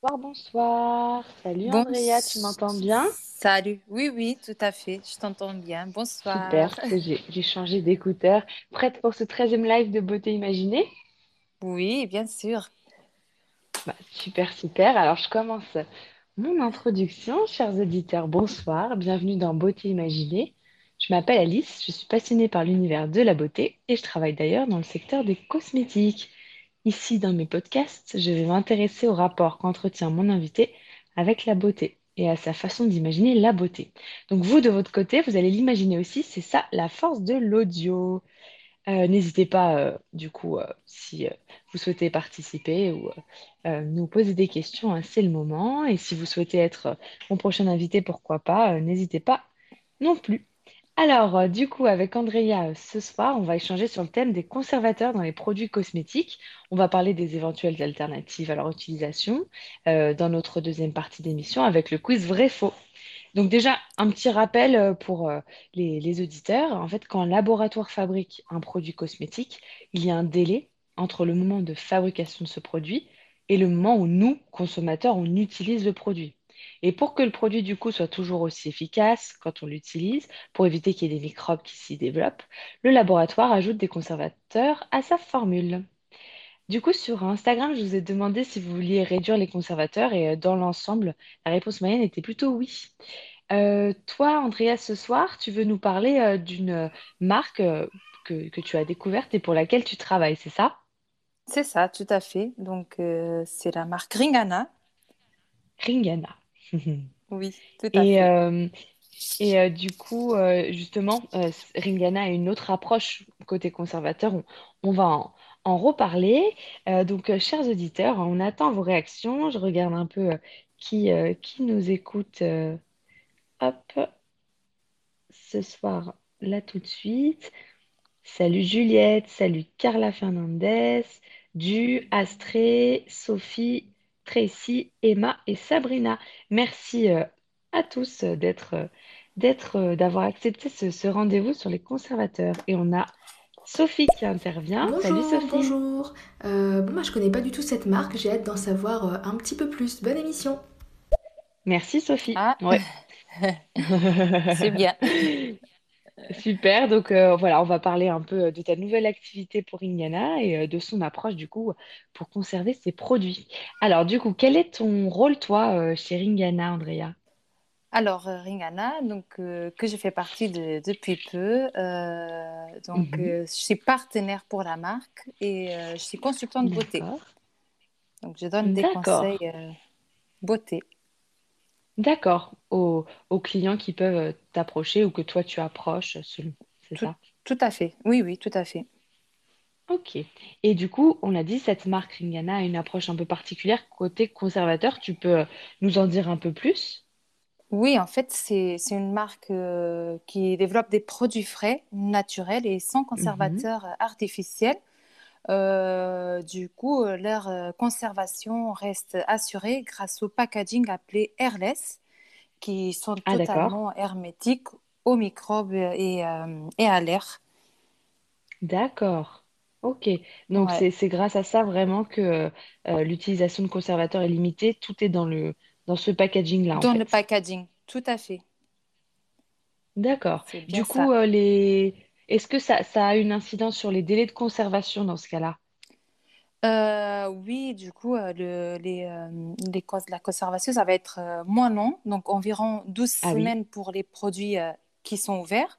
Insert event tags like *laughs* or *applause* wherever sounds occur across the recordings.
Bonsoir, bonsoir. Salut Bon, Andrea, tu m'entends bien? salut. Oui, oui, tout à fait. Je t'entends bien. Super, Bonsoir. que j'ai changé d'écouteur. Prête pour ce treizième live de Beauté Imaginée? Oui, bien sûr. Bah, super, super. Alors je commence mon introduction. Chers auditeurs, bonsoir. Bienvenue dans Beauté Imaginée. Je m'appelle Alice, je suis passionnée par l'univers de la beauté et je travaille d'ailleurs dans le secteur des cosmétiques. Ici, dans mes podcasts, je vais m'intéresser au rapport qu'entretient mon invité avec la beauté et à sa façon d'imaginer la beauté. Donc vous, de votre côté, vous allez l'imaginer aussi, c'est ça la force de l'audio. Euh, n'hésitez pas, euh, du coup, euh, si vous souhaitez participer ou nous poser des questions, hein, c'est le moment. Et si vous souhaitez être mon prochain invité, pourquoi pas, n'hésitez pas non plus. Alors, euh, du coup, avec Andrea, euh, ce soir, on va échanger sur le thème des conservateurs dans les produits cosmétiques. On va parler des éventuelles alternatives à leur utilisation euh, dans notre deuxième partie d'émission avec le quiz vrai-faux. Donc déjà, un petit rappel pour les auditeurs. En fait, quand un laboratoire fabrique un produit cosmétique, il y a un délai entre le moment de fabrication de ce produit et le moment où nous, consommateurs, on utilise le produit. Et pour que le produit, du coup, soit toujours aussi efficace quand on l'utilise, pour éviter qu'il y ait des microbes qui s'y développent, le laboratoire ajoute des conservateurs à sa formule. Du coup, sur Instagram, je vous ai demandé si vous vouliez réduire les conservateurs et euh, dans l'ensemble, la réponse moyenne était plutôt oui. Euh, toi, Andrea, ce soir, tu veux nous parler euh, d'une marque que, que tu as découverte et pour laquelle tu travailles, c'est ça? C'est ça, tout à fait. Donc, c'est la marque Ringana. Ringana. *laughs* Oui, tout à Et, fait. euh, et euh, du coup, euh, justement, euh, Ringana a une autre approche côté conservateur. On, on va en, en reparler. Donc, chers auditeurs, on attend vos réactions. Je regarde un peu qui, qui nous écoute. hop, ce soir, là tout de suite. Salut Juliette, salut Carla Fernandez, Du, Astrée, Sophie, Tracy, Emma et Sabrina. Merci euh, à tous euh, d'être, euh, d'être, euh, d'avoir accepté ce, ce rendez-vous sur les conservateurs. Et on a Sophie qui intervient. Salut Bonjour, Sophie. bonjour. Euh, bon, moi je connais pas du tout cette marque, j'ai hâte d'en savoir euh, un petit peu plus. Bonne émission. Merci Sophie. Ah, Ouais. *laughs* *laughs* c'est bien. Super, donc euh, voilà, on va parler un peu de ta nouvelle activité pour Ringana et euh, de son approche du coup pour conserver ses produits. Alors du coup, quel est ton rôle toi euh, chez Ringana, Andrea? Alors, euh, Ringana, donc, euh, que je fais partie de, depuis peu. Euh, donc, Mhm. euh, je suis partenaire pour la marque et euh, je suis consultante beauté. Donc, je donne des conseils euh, beauté. D'accord. Aux, aux clients qui peuvent euh, t'approcher ou que toi tu approches selon, c'est Tout, ça? tout à fait. Oui, oui, tout à fait. Ok. Et du coup, on l'a dit, cette marque Ringana a une approche un peu particulière côté conservateur. Tu peux euh, nous en dire un peu plus? Oui, en fait, c'est c'est une marque euh, qui développe des produits frais, naturels et sans Mhm. conservateurs artificiels. Euh, du coup, euh, leur euh, conservation reste assurée grâce au packaging appelé airless, qui sont Ah totalement hermétiques aux microbes et, euh, et à l'air. D'accord. Ok. Donc Ouais. c'est grâce à ça vraiment que euh, l'utilisation de conservateurs est limitée. Tout est dans le dans ce packaging-là en Dans le fait. packaging, tout à fait. D'accord. Du coup, euh, les est-ce que ça, ça a une incidence sur les délais de conservation dans ce cas-là? Euh, oui, du coup, euh, le, les, euh, les la conservation, ça va être euh, moins long, donc environ douze Ah oui. semaines pour les produits qui sont ouverts.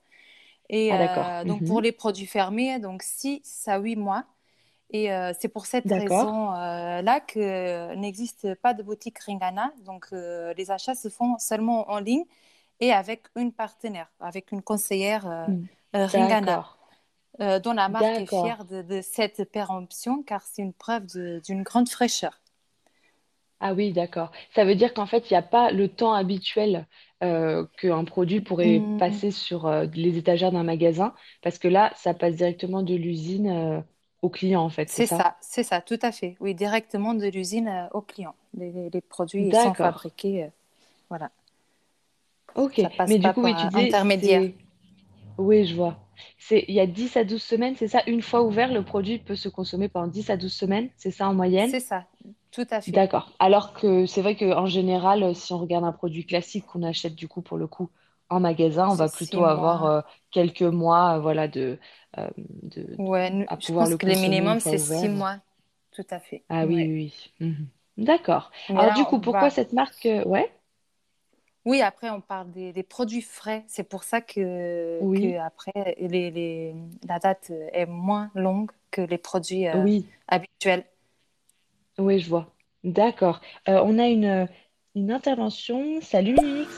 Et Ah d'accord. donc pour Mhm. les produits fermés, donc 6 à 8 mois. Et c'est pour cette raison-là que n'existe pas de boutique Ringana. Donc les achats se font seulement en ligne et avec une partenaire, avec une conseillère euh, Ringana, D'accord. euh, dont la marque est fière de, de cette péremption car c'est une preuve d'une grande fraîcheur. Ah oui, d'accord. Ça veut dire qu'en fait, il n'y a pas le temps habituel euh, qu'un produit pourrait Hmm, passer sur euh, les étagères d'un magasin, parce que là, ça passe directement de l'usine euh, au client, en fait, c'est ça? ça, c'est ça, tout à fait. Oui, directement de l'usine euh, au client. Les, produits sont fabriqués, euh, voilà. Ok. Ça passe Mais du coup, oui, par tu un disais, intermédiaire. Oui, je vois. C'est... Il y a 10 à 12 semaines, c'est ça? Une fois ouvert, le produit peut se consommer pendant 10 à 12 semaines, c'est ça en moyenne? C'est ça. Tout à fait. D'accord. Alors que c'est vrai qu'en général, si on regarde un produit classique qu'on achète du coup pour le coup en magasin, on C'est va plutôt avoir euh, quelques mois, euh, voilà, de, euh, de, Ouais, à je pouvoir pense le que le consommer une minimum, c'est six ouvert. mois. Tout à fait. Ah oui, Ouais. oui. Mhm. D'accord. Mais Alors du coup, pourquoi va. cette marque? Ouais, Oui, après, on parle des, des produits frais. C'est pour ça que, après, les, les- la date est moins longue que les produits euh, oui, habituels. oui, je vois. D'accord. Euh, on a une, une intervention. Salut Mimix.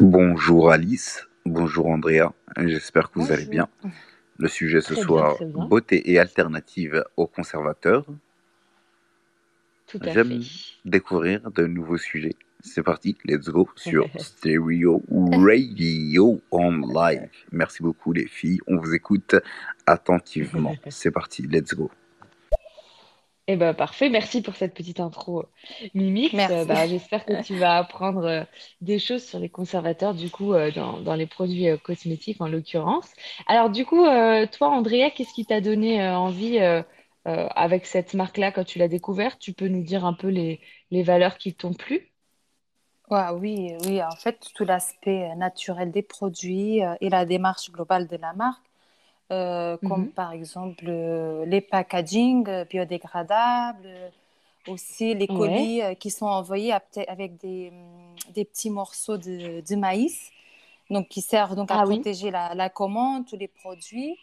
Bonjour Alice, bonjour Andrea, j'espère que vous allez bien. Le sujet ce Très soir, bien. beauté et alternative aux conservateurs. Tout à J'aime fait. découvrir de nouveaux sujets. C'est parti, let's go sur *laughs* Stereo Radio on live. Merci beaucoup les filles, on vous écoute attentivement. *laughs* C'est parti, let's go. Eh ben, parfait, merci pour cette petite intro, Mimix. Euh, bah, j'espère que tu vas apprendre euh, des choses sur les conservateurs, du coup, euh, dans, dans les produits euh, cosmétiques en l'occurrence. Alors, du coup, euh, toi, Andrea, qu'est-ce qui t'a donné euh, envie euh, euh, avec cette marque-là quand tu l'as découverte? Tu peux nous dire un peu les, les valeurs qui t'ont plu? Ouais, oui, oui, en fait, tout l'aspect naturel des produits euh, et la démarche globale de la marque, euh, comme Mhm. par exemple euh, les packaging euh, biodégradables, euh, aussi les colis euh, qui sont envoyés avec des, hum, des petits morceaux de, de maïs, donc qui servent donc à ah oui, protéger la, la commande, tous les produits.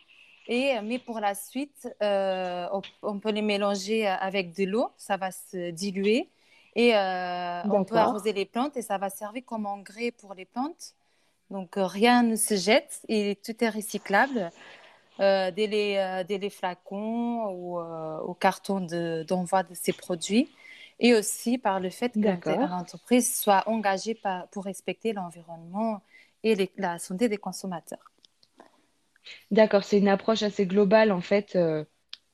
Et, euh, mais pour la suite, euh, on, on peut les mélanger euh, avec de l'eau, ça va se diluer. Et euh, on peut arroser les plantes et ça va servir comme engrais pour les plantes. Donc euh, rien ne se jette et tout est recyclable. Euh, dès les, euh, dès les flacons ou au carton de- d'envoi de ces produits. Et aussi par le fait que l'entreprise soit engagée par- pour respecter l'environnement et les- la santé des consommateurs. D'accord, c'est une approche assez globale, en fait, euh,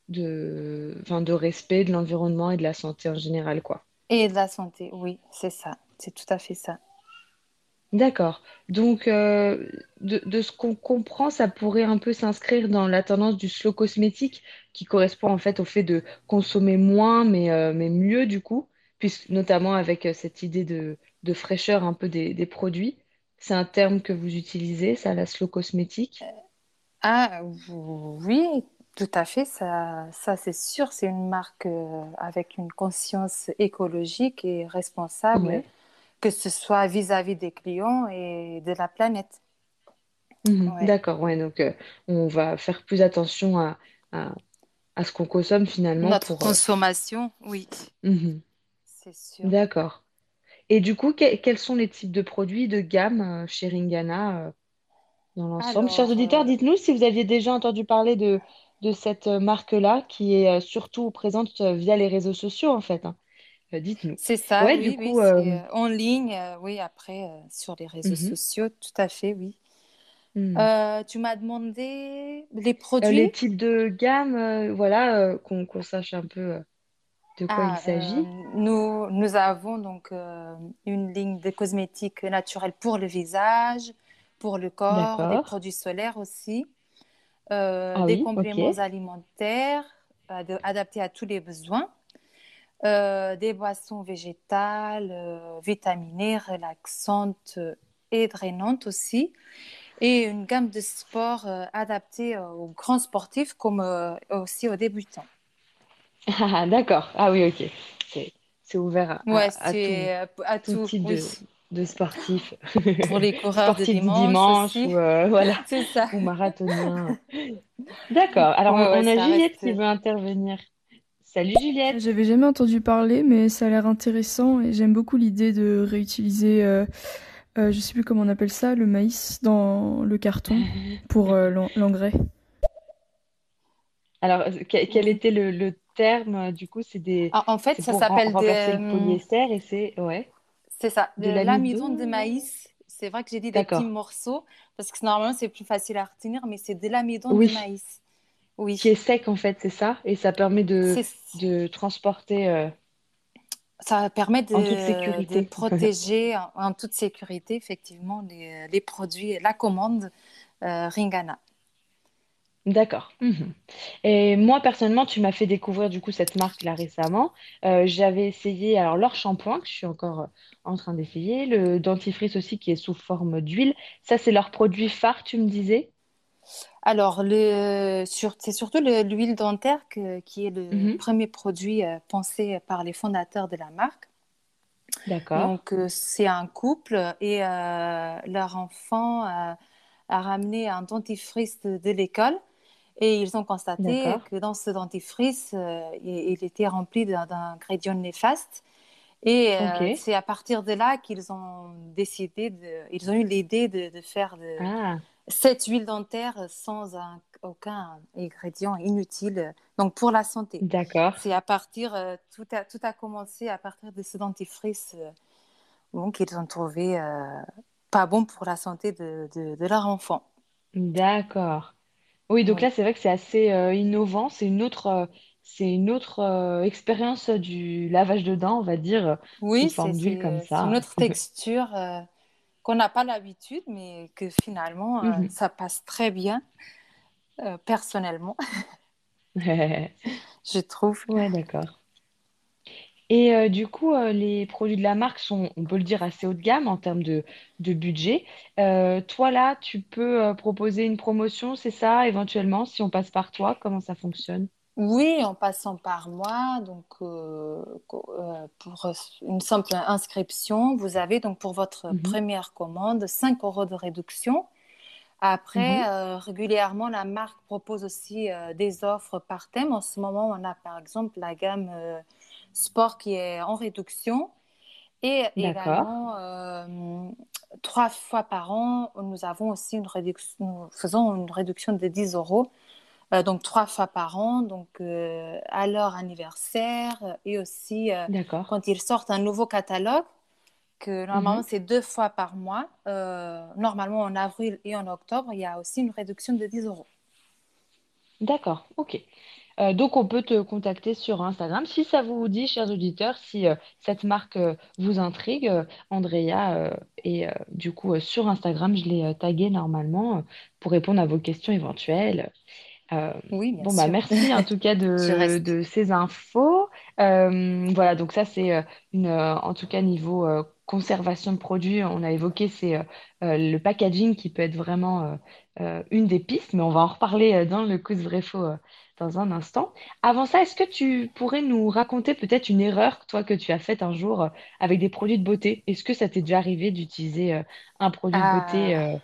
de, de respect de l'environnement et de la santé en général, quoi. Et de la santé, oui, c'est ça. C'est tout à fait ça. D'accord. Donc, euh, de, de ce qu'on comprend, ça pourrait un peu s'inscrire dans la tendance du slow cosmétique, qui correspond en fait au fait de consommer moins, mais, euh, mais mieux du coup, puisque notamment avec euh, cette idée de, de fraîcheur un peu des, des produits. C'est un terme que vous utilisez, ça, la slow cosmétique? Ah oui, tout à fait, ça, ça c'est sûr, c'est une marque euh, avec une conscience écologique et responsable, Ouais. que ce soit vis-à-vis des clients et de la planète. Ouais. D'accord, ouais, donc euh, on va faire plus attention à, à, à ce qu'on consomme finalement Notre pour... euh, consommation, oui, mhm. c'est sûr. D'accord. Et du coup, que- quels sont les types de produits de gamme chez Ringana dans l'ensemble? Chers auditeurs, dites-nous si vous aviez déjà entendu parler de, de cette marque-là qui est euh, surtout présente euh, via les réseaux sociaux en fait. hein. Euh, dites-nous. c'est ça, Ouais, du oui, oui, coup, euh, en ligne, euh, oui, après, euh, sur les réseaux mhm, sociaux, tout à fait, oui. Euh, tu m'as demandé les produits? les types de gamme, voilà, qu'on sache un peu de quoi il Ah, s'agit. nous, nous avons donc une ligne de cosmétiques naturels pour le visage, pour le corps, des produits solaires aussi, euh, Ah des oui, compléments alimentaires ad- adaptés à tous les besoins, euh, des boissons végétales, euh, vitaminées, relaxantes et drainantes aussi, et une gamme de sports euh, adaptés euh, aux grands sportifs comme euh, aussi aux débutants. Ah, *laughs* d'accord. Ah oui, ok. C'est ouvert à, Ouais, à- à tout, euh, à tout tout, type oui. de, de sportifs. Pour les *laughs* coureurs de Sportifs du dimanche ou euh, voilà, *laughs* C'est ça. ou marathoniens. D'accord. Alors, Ouais, on, ouais, on a Juliette reste. qui veut intervenir. Salut Juliette. J'avais jamais entendu parler, mais ça a l'air intéressant et j'aime beaucoup l'idée de réutiliser, euh, euh, je sais plus comment on appelle ça, le maïs dans le carton *laughs* pour euh, l'en- l'engrais. Alors, euh, que- quel était le, le terme euh, du coup? C'est des, En, en fait, ça s'appelle des, le polyester et c'est ouais, c'est ça, de de l'amidon de maïs. C'est vrai que j'ai dit des petits morceaux parce que normalement c'est plus facile à retenir, mais c'est de l'amidon de Oui, maïs. qui est sec en fait, c'est ça, et ça permet de transporter euh, ça permet en toute de, protéger en, en toute sécurité effectivement les, les produits, la commande euh, Ringana. D'accord. Mhm. Et moi, personnellement, tu m'as fait découvrir du coup cette marque-là récemment. Euh, j'avais essayé alors leur shampoing, que je suis encore euh, en train d'essayer, le dentifrice aussi qui est sous forme d'huile. Ça, c'est leur produit phare, tu me disais? Alors, le, sur, c'est surtout le- l'huile dentaire que- qui est le Mhm. premier produit euh, pensé par les fondateurs de la marque. D'accord. Donc, euh, c'est un couple et euh, leur enfant euh, a ramené un dentifrice de, de l'école et ils ont constaté que dans ce dentifrice, euh, il, était rempli d'un- d'ingrédients néfastes. Et euh, c'est à partir de là qu'ils ont décidé de, ils ont eu l'idée de, de faire de, Ah, cette huile dentaire sans un- aucun ingrédient inutile, donc pour la santé. d'accord. C'est à partir, euh, tout a, tout a commencé à partir de ce dentifrice euh, donc qu'ils ont trouvé pas bon pour la santé de, de leur enfant. D'accord. Oui, donc là, c'est vrai que c'est assez euh, innovant. C'est une autre, euh, c'est une autre euh, expérience du lavage de dents, on va dire, sous oui, c'est forme d'huile comme c'est- c'est une ça. autre *laughs* texture euh, qu'on n'a pas l'habitude, mais que finalement, euh, Mhm. ça passe très bien, euh, personnellement, *laughs* *laughs* je trouve. Ouais, d'accord. Et euh, du coup, euh, les produits de la marque sont, on peut le dire, assez haut de gamme en termes de, de budget. Euh, toi, là, tu peux proposer une promotion, c'est ça, éventuellement, si on passe par toi, comment ça fonctionne? Oui, en passant par moi, donc pour une simple inscription, vous avez donc pour votre Mhm, première commande 5 euros de réduction. Après, euh, régulièrement, la marque propose aussi euh, des offres par thème. En ce moment, on a par exemple la gamme sport qui est en réduction. Et également, euh, trois fois par an, nous avons aussi une réduction, nous faisons une réduction de 10 euros euh, donc trois fois par an, donc euh, à leur anniversaire et aussi quand ils sortent un nouveau catalogue, que normalement Mhm. c'est deux fois par mois. Normalement en avril et en octobre, il y a aussi une réduction de 10 euros. D'accord, ok. Euh, donc, on peut te contacter sur Instagram. Si ça vous dit, chers auditeurs, si euh, cette marque euh, vous intrigue, Andrea est du coup sur Instagram, je l'ai tagué normalement pour répondre à vos questions éventuelles. Oui, bien bon, bah, merci en tout cas de, *laughs* de ces infos. Voilà, donc ça, c'est une, en tout cas, niveau conservation de produits, on a évoqué, c'est euh, le packaging qui peut être vraiment euh, euh, une des pistes, mais on va en reparler dans le quiz vrai-faux euh, dans un instant. Avant ça, est-ce que tu pourrais nous raconter peut-être une erreur, toi, que tu as faite un jour euh, avec des produits de beauté? Est-ce que ça t'est déjà arrivé d'utiliser euh, un produit de beauté Ah, euh,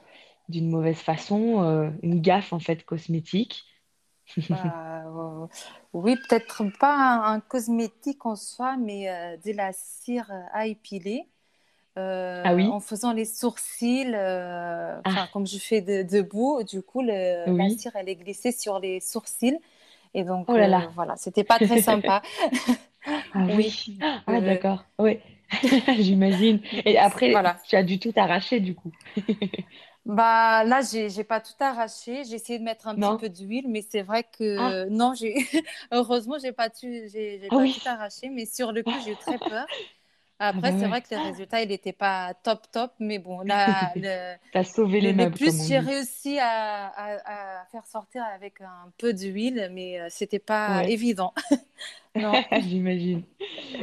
d'une mauvaise façon, euh, une gaffe en fait cosmétique? euh, oui, peut-être pas un, cosmétique en soi, mais euh, de la cire à épiler. Ah euh, en oui? faisant les sourcils, Ah comme je fais de- debout, du coup, le- la oui. cire, elle est glissée sur les sourcils. Et donc, Oh là euh, là. voilà, c'était pas très sympa. *laughs* *laughs* Ah Oui, Ah euh, d'accord. Oui. *laughs* J'imagine. Et après, voilà. tu as dû tout arracher du coup. Bah, là, j'ai, j'ai pas tout arraché. J'ai essayé de mettre un petit peu d'huile, mais c'est vrai Ah, que non, j'ai, heureusement, j'ai pas tu- j'ai, j'ai ah pas oui. tout arraché, mais sur le coup, j'ai eu très peur. Ah Après, bah c'est ouais. vrai que le résultat, il n'était pas top top, mais bon, là, *laughs* le, T'as sauvé Le, les le meubles, comme plus, j'ai réussi à, à- à faire sortir avec un peu d'huile, mais euh, c'était pas Ouais, évident. *laughs* Non. j'imagine.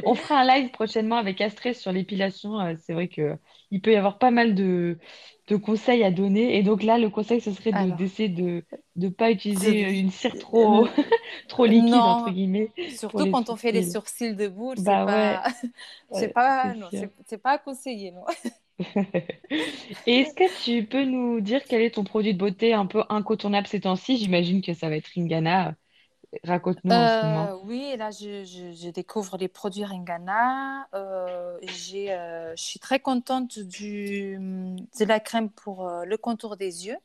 On fera un live prochainement avec Astrée sur l'épilation. Euh, C'est vrai que il peut y avoir pas mal de, de conseils à donner. Et donc là, le conseil, ce serait d'essayer de ne pas utiliser une cire trop, *laughs* trop liquide, entre guillemets, surtout quand on fait les sourcils. debout, c'est Bah pas, ouais, *laughs* ouais, pas, c'est c'est pas conseillé, non. *laughs* Et est-ce que tu peux nous dire quel est ton produit de beauté un peu incontournable ces temps-ci? J'imagine que ça va être Ringana. Raconte-nous en ce moment. Euh, oui, là, je, je- je découvre les produits Ringana. Euh, euh, je suis très contente du, de la crème pour euh, le contour des yeux.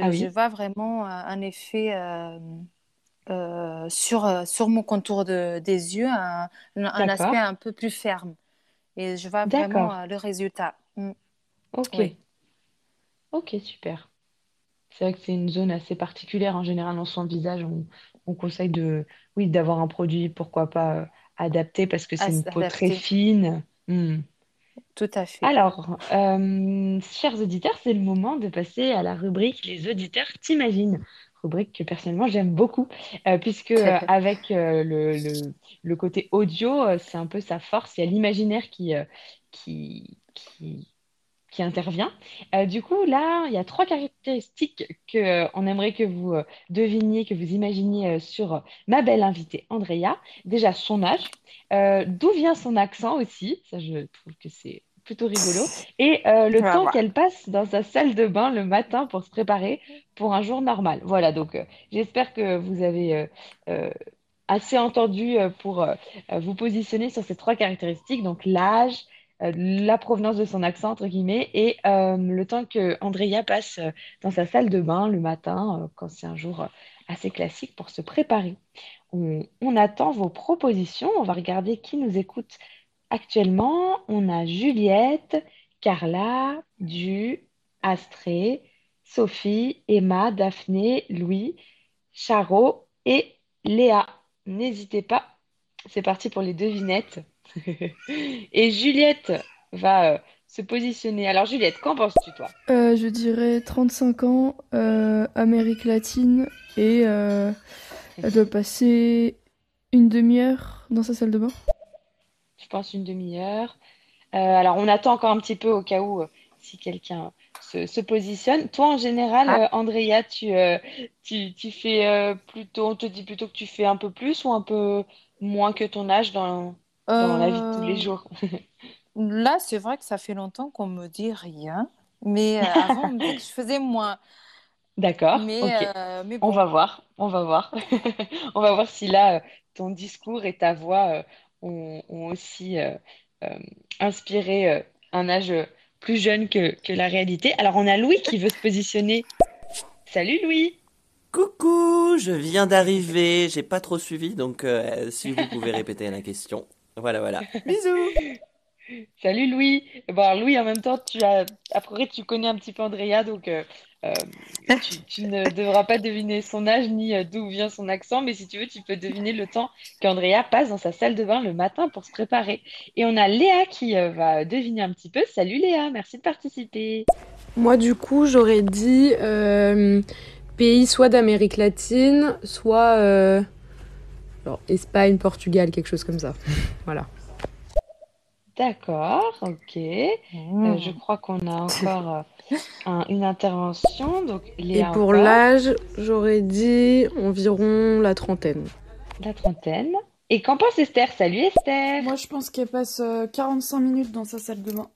Ah Je, je oui, vois vraiment un effet. sur, sur mon contour de, des yeux un, un aspect un peu plus ferme. Et je vois vraiment le résultat. Mm, Ok, oui. ok, super. C'est vrai que c'est une zone assez particulière en général dans son visage. On, on conseille de, oui, d'avoir un produit, pourquoi pas, euh, adapté parce que c'est As- une peau très fine. Hmm. tout à fait. Alors, euh, chers auditeurs, c'est le moment de passer à la rubrique Les auditeurs t'imaginent. rubrique que personnellement j'aime beaucoup, euh, puisque euh, avec euh, le, le, le côté audio, c'est un peu sa force. Il y a l'imaginaire qui, qui, qui, qui intervient. Euh, du coup, là, il y a trois caractéristiques que, euh, on aimerait que vous euh, deviniez, que vous imaginiez sur ma belle invitée Andrea. Déjà, son âge, d'où vient son accent aussi, ça je trouve que c'est plutôt rigolo, et le temps qu'elle passe dans sa salle de bain le matin pour se préparer pour un jour normal. Voilà, donc j'espère que vous avez assez entendu pour vous positionner sur ces trois caractéristiques, donc l'âge, euh, la provenance de son accent, entre guillemets, et euh, le temps que Andrea passe euh, dans sa salle de bain le matin, quand c'est un jour assez classique, pour se préparer. On, on attend vos propositions, on va regarder qui nous écoute actuellement. On a Juliette, Carla, Du, Astrée, Sophie, Emma, Daphné, Louis, Charo et Léa. N'hésitez pas, c'est parti pour les devinettes. *laughs* Et Juliette va euh, se positionner. Alors Juliette, qu'en penses-tu toi? Euh, je dirais 35 ans, euh, Amérique latine, et euh, elle doit passer une demi-heure dans sa salle de bain. Je pense une demi-heure. Euh, alors on attend encore un petit peu au cas où euh, si quelqu'un se, se positionne. Toi en général, Ah. euh, Andrea, tu, euh, tu, tu fais euh, plutôt, on te dit plutôt que tu fais un peu plus ou un peu moins que ton âge dans, dans la vie de tous les Euh, jours? *laughs* là, c'est vrai que ça fait longtemps qu'on me dit rien, mais euh, *laughs* avant, on me dit que je faisais moins. D'accord, Mais, euh, mais On va voir, on va voir. *laughs* On va voir si là, ton discours et ta voix euh, ont, ont aussi euh, euh, inspiré euh, un âge plus jeune que, que la réalité. Alors, on a Louis qui veut se positionner. Salut Louis! Coucou, je viens d'arriver, j'ai pas trop suivi, donc euh, si vous pouvez répéter la question. Voilà, voilà. *laughs* Bisous. Salut Louis! Bon, alors Louis, en même temps, tu as, après, tu connais un petit peu Andrea, donc euh, euh, tu, tu ne *laughs* devras pas deviner son âge ni euh, d'où vient son accent, mais si tu veux, tu peux deviner le temps qu'Andrea passe dans sa salle de bain le matin pour se préparer. Et on a Léa qui euh, va deviner un petit peu. Salut Léa, merci de participer. Moi, du coup, j'aurais dit euh, pays soit d'Amérique latine, soit euh, genre Espagne, Portugal, quelque chose comme ça. *laughs* voilà. D'accord, ok. Euh, Mmh. je crois qu'on a *laughs* encore euh, un- une intervention, donc Et pour encore, l'âge, j'aurais dit environ la trentaine. la trentaine. Et qu'en pense Esther? Salut Esther! Moi, je pense qu'elle passe euh, 45 minutes dans sa salle de bain.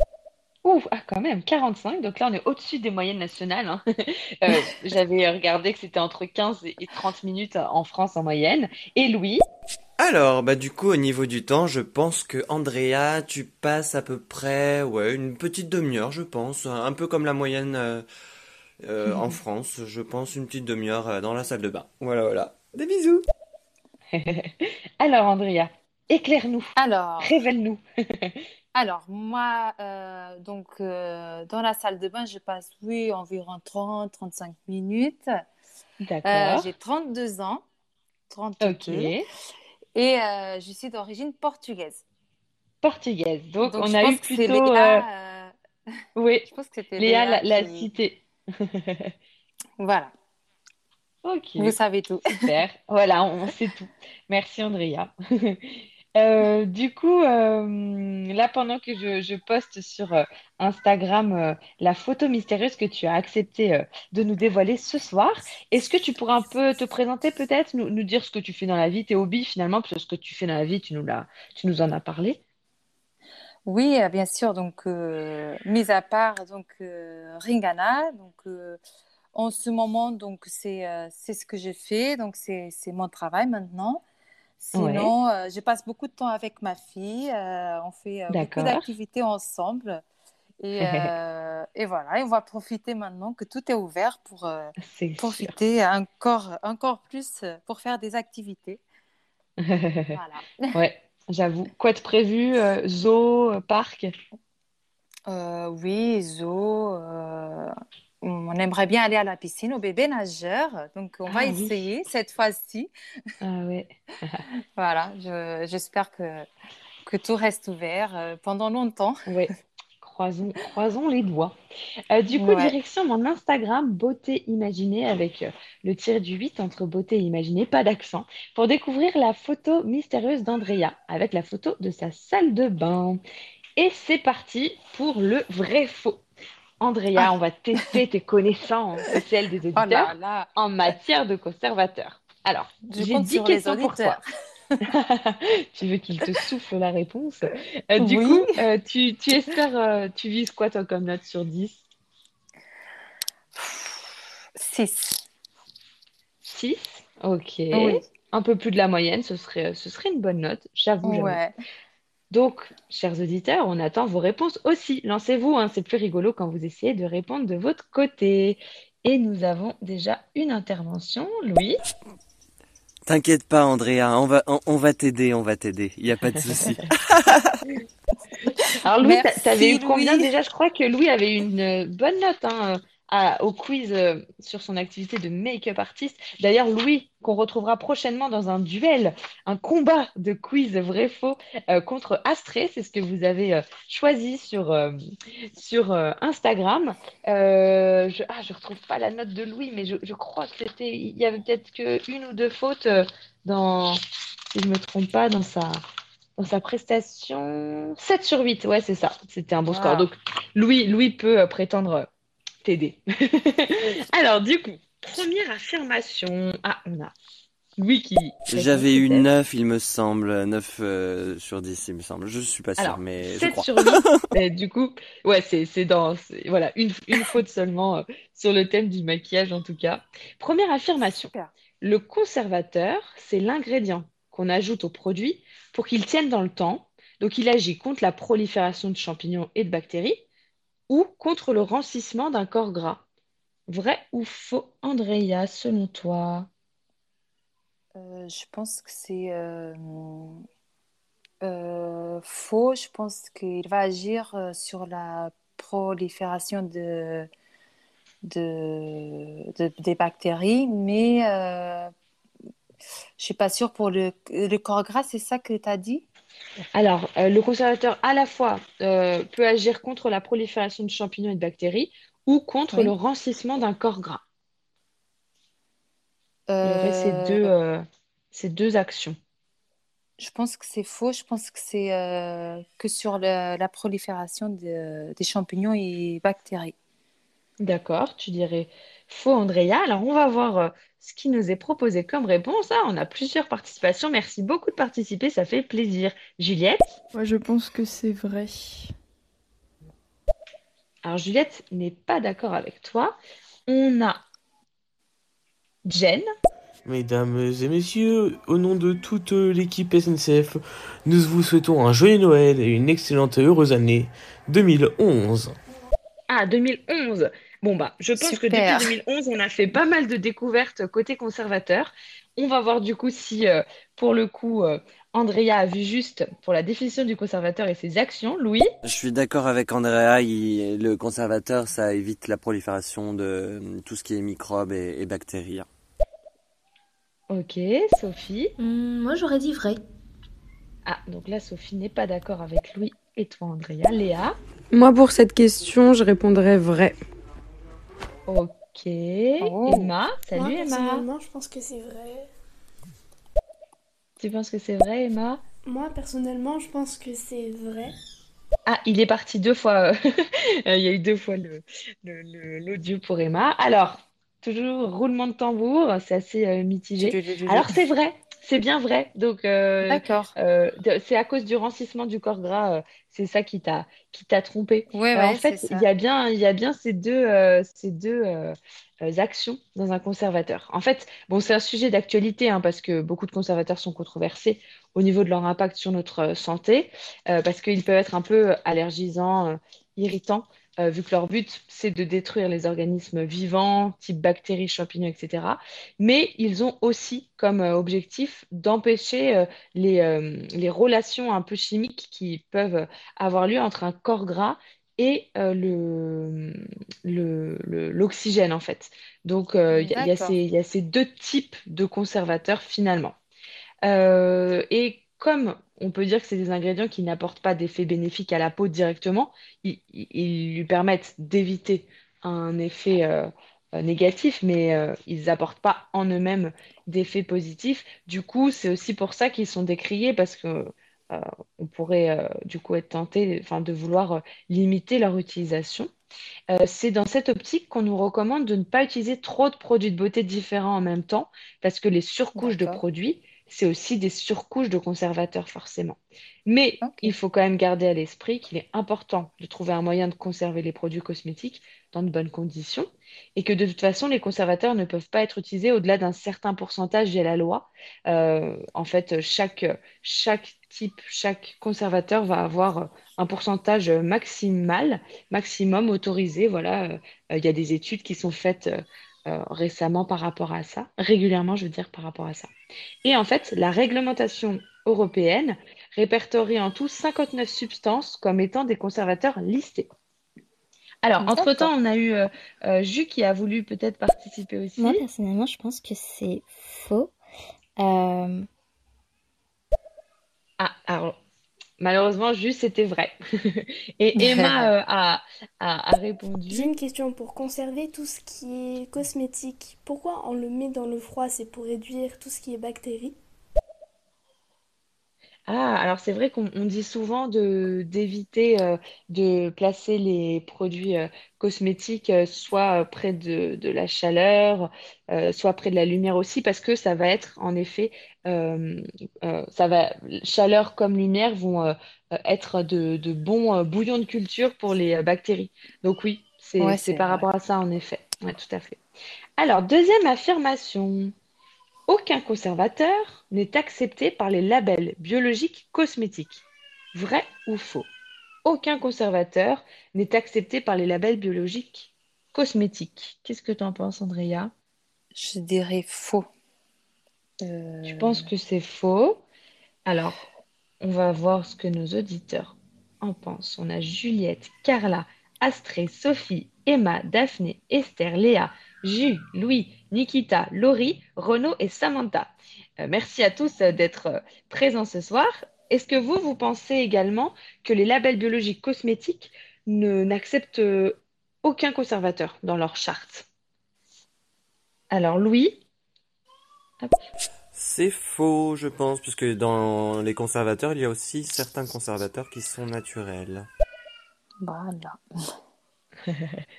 Ouf, ah, quand même, 45. Donc là, on est au-dessus des moyennes nationales. hein. *laughs* Euh, j'avais regardé que c'était entre 15 et 30 minutes en France en moyenne. Et Louis, Alors, bah du coup, au niveau du temps, je pense que Andrea, tu passes à peu près, ouais, une petite demi-heure, je pense, un peu comme la moyenne euh, euh, en *laughs* France, je pense une petite demi-heure euh, dans la salle de bain. Voilà, voilà. Des bisous. *laughs* alors Andrea, éclaire-nous, Alors, révèle-nous. Alors moi, euh, donc euh, dans la salle de bain, je passe, oui, environ 30-35 minutes. Euh, D'accord. j'ai 32 ans, Ok. 32, et euh, je suis d'origine portugaise. Portugaise. Donc, Donc, on a eu plutôt, Léa, oui, *laughs* je pense que c'était Léa Léa l'a cité. *laughs* Voilà, Ok, vous savez tout. super. Voilà, on sait tout. Merci Andrea. *laughs* Euh, du coup, euh, là, pendant que je, poste sur euh, Instagram la photo mystérieuse que tu as accepté de nous dévoiler ce soir, est-ce que tu pourrais un peu te présenter peut-être, nous, nous dire ce que tu fais dans la vie, tes hobbies finalement, parce ce que tu fais dans la vie, tu nous tu nous en as parlé? Oui, bien sûr. Donc, mis à part donc Ringana, donc en ce moment, donc c'est ce que je fais. Donc c'est mon travail maintenant. Ouais, Sinon, euh, je passe beaucoup de temps avec ma fille. euh, on fait euh, beaucoup d'activités ensemble. Et, *laughs* et voilà, et on va profiter maintenant que tout est ouvert pour profiter encore, encore plus pour faire des activités. *laughs* Voilà. Ouais, j'avoue. Quoi de prévu? zoo, parc? Oui, Zo, euh, on aimerait bien aller à la piscine, au bébé nageur. Donc, on va Ah oui. essayer cette fois-ci. Ah ouais. *laughs* Voilà, je- j'espère que, que tout reste ouvert euh, pendant longtemps. *laughs* Ouais. Croisons, croisons les doigts. Euh, du coup, Ouais. direction mon Instagram, Beauté Imaginée, avec euh, le tiré du 8 entre Beauté Imaginée, pas d'accent, pour découvrir la photo mystérieuse d'Andrea, avec la photo de sa salle de bain. Et c'est parti pour le vrai faux. Andrea, Ah. on va tester tes connaissances et celles des Oh là auditeurs là, en matière de conservateur. Alors, je j'ai compte 10 sur les questions pour toi. *laughs* Tu veux qu'il te souffle la réponse? Euh, du Oui. coup, euh, tu, tu espères, euh, tu vises quoi toi comme note sur 10? 6. 6? Ok. Oui. Un peu plus de la moyenne, ce serait, ce serait une bonne note, j'avoue, j'avoue. Ouais. Donc, chers auditeurs, on attend vos réponses aussi. Lancez-vous, hein, c'est plus rigolo quand vous essayez de répondre de votre côté. Et nous avons déjà une intervention, Louis. T'inquiète pas, Andrea, on va, on, on va t'aider, on va t'aider. Il y a pas de souci. *laughs* Alors Louis, t'avais eu combien Louis. déjà? Je crois que Louis avait eu une bonne note hein, euh, à- au quiz euh, sur son activité de make-up artiste. D'ailleurs, Louis, qu'on retrouvera prochainement dans un duel, un combat de quiz vrai-faux euh, contre Astrée, c'est ce que vous avez euh, choisi sur, sur Instagram. Je, ah, je retrouve pas la note de Louis, mais je, je crois que c'était, il y avait peut-être que une ou deux fautes dans, si je me trompe pas, dans sa dans sa prestation 7 sur 8, ouais, c'est ça. C'était un bon score. Wow. Donc, Louis, Louis peut prétendre t'aider. *laughs* Alors, du coup, première affirmation. Ah, on a qui. J'avais eu peut-être. 9, il me semble, 9 euh, sur 10, il me semble. Je suis pas sûr, Alors, mais je 7 crois. sur 8. Mais *laughs* du coup, ouais, c'est c'est dans. Voilà, une, une faute seulement euh, sur le thème du maquillage, en tout cas. Première affirmation. Super. Le conservateur, c'est l'ingrédient qu'on ajoute au produit pour qu'il tienne dans le temps. Donc, il agit contre la prolifération de champignons et de bactéries ou contre le rancissement d'un corps gras. Vrai ou faux, Andrea, selon toi? Euh, je pense que c'est euh, euh, faux. Je pense qu'il va agir sur la prolifération de, de, de- des bactéries, mais je suis pas sûre pour le, le corps gras, c'est ça que tu as dit? Alors, euh, le conservateur, à la fois, euh, peut agir contre la prolifération de champignons et de bactéries ou contre Oui. le rancissement d'un corps gras. Il y aurait ces Euh, deux, euh, ces deux actions. je pense que c'est faux. Je pense que c'est euh, que sur la prolifération de- des champignons et bactéries. D'accord, tu dirais faux, Andrea. Alors, on va voir euh, ce qui nous est proposé comme réponse. Ah, on a plusieurs participations. Merci beaucoup de participer, ça fait plaisir. Juliette? Ouais, je pense que c'est vrai. Alors, Juliette n'est pas d'accord avec toi. On a Jen. Mesdames et messieurs, au nom de toute l'équipe SNCF, nous vous souhaitons un joyeux Noël et une excellente et heureuse année 2011. Ah, 2011. Bon, bah, je pense que depuis 2011, on a fait pas mal de découvertes côté conservateur. On va voir du coup si, euh, pour le coup, euh, Andrea a vu juste pour la définition du conservateur et ses actions. Louis? Je suis d'accord avec Andrea, il- le conservateur, ça évite la prolifération de euh, tout ce qui est microbes et, et bactéries. Ok, Sophie? Hum, moi, j'aurais dit vrai. Ah, donc là, Sophie n'est pas d'accord avec Louis et toi, Andrea. Léa? Moi, pour cette question, je répondrais vrai. Ok. Oh. Emma? Salut Moi, Emma. personnellement, je pense que c'est vrai. Tu penses que c'est vrai, Emma? Moi, personnellement, je pense que c'est vrai. Ah, il est parti deux fois. *laughs* euh, Il y a eu deux fois le, le- le- l'audio pour Emma. Alors, toujours roulement de tambour, c'est assez euh, mitigé. Alors, c'est vrai, c'est bien vrai. Donc, euh, D'accord. euh, c'est à cause du rancissement du corps gras, euh, c'est ça qui t'a qui t'a trompé. Ouais, ouais, en fait, il y a bien, il y a bien ces deux, ces deux actions dans un conservateur. En fait, bon, c'est un sujet d'actualité hein, parce que beaucoup de conservateurs sont controversés au niveau de leur impact sur notre santé, parce qu'ils peuvent être un peu allergisants, irritants, euh, vu que leur but, c'est de détruire les organismes vivants, type bactéries, champignons, etc. Mais ils ont aussi comme euh, objectif d'empêcher euh, les, les relations un peu chimiques qui peuvent avoir lieu entre un corps gras et euh, le, le- le- l'oxygène, en fait. Donc, il y, y a ces, il y a ces deux types de conservateurs finalement. Euh, et comme on peut dire que c'est des ingrédients qui n'apportent pas d'effet bénéfique à la peau directement. Ils, lui permettent d'éviter un effet euh, euh, négatif, mais euh, ils n'apportent pas en eux-mêmes d'effets positifs. Du coup, c'est aussi pour ça qu'ils sont décriés parce que euh, on pourrait du coup être tenté, de vouloir limiter leur utilisation. Euh, c'est dans cette optique qu'on nous recommande de ne pas utiliser trop de produits de beauté différents en même temps, parce que les surcouches de produits, c'est aussi des surcouches de conservateurs, forcément. Mais il faut quand même garder à l'esprit qu'il est important de trouver un moyen de conserver les produits cosmétiques dans de bonnes conditions, et que de toute façon, les conservateurs ne peuvent pas être utilisés au-delà d'un certain pourcentage via la loi. Euh, en fait, chaque, chaque type, chaque conservateur va avoir un pourcentage maximal maximum autorisé. Voilà, euh, euh, il y a des études qui sont faites euh, récemment par rapport à ça, régulièrement, je veux dire, par rapport à ça. Et en fait, la réglementation européenne répertorie en tout 59 substances comme étant des conservateurs listés. Alors, entre-temps, on a eu euh, euh, Jus qui a voulu peut-être participer aussi. Moi, personnellement, je pense que c'est faux. Euh, Ah, alors, malheureusement, Jus, c'était vrai. *laughs* Et Emma euh, a, a, a J'ai répondu. une question pour conserver tout ce qui est cosmétique. Pourquoi on le met dans le froid? C'est pour réduire tout ce qui est bactéries. Ah, alors c'est vrai qu'on on dit souvent de d'éviter euh, de placer les produits euh, cosmétiques euh, soit près de, de la chaleur, euh, soit près de la lumière aussi, parce que ça va être en effet, euh, euh, ça va, chaleur comme lumière vont euh, être de, de bons bouillons de culture pour les bactéries. Donc oui, c'est Ouais, par vrai. rapport à ça en effet. Ouais, tout à fait. Alors, deuxième affirmation. Aucun conservateur n'est accepté par les labels biologiques cosmétiques. Vrai ou faux? Aucun conservateur n'est accepté par les labels biologiques cosmétiques. Qu'est-ce que tu en penses, Andrea? Je dirais faux. Tu Euh, penses que c'est faux? Alors, on va voir ce que nos auditeurs en pensent. On a Juliette, Carla, Astrée, Sophie, Emma, Daphné, Esther, Léa, Jus, Louis, Nikita, Laurie, Renaud et Samantha. Euh, merci à tous euh, d'être euh, présents ce soir. Est-ce que vous, vous pensez également que les labels biologiques cosmétiques ne n'acceptent aucun conservateur dans leur charte? Alors, Louis. C'est faux, je pense, puisque dans les conservateurs, il y a aussi certains conservateurs qui sont naturels. Voilà. *laughs*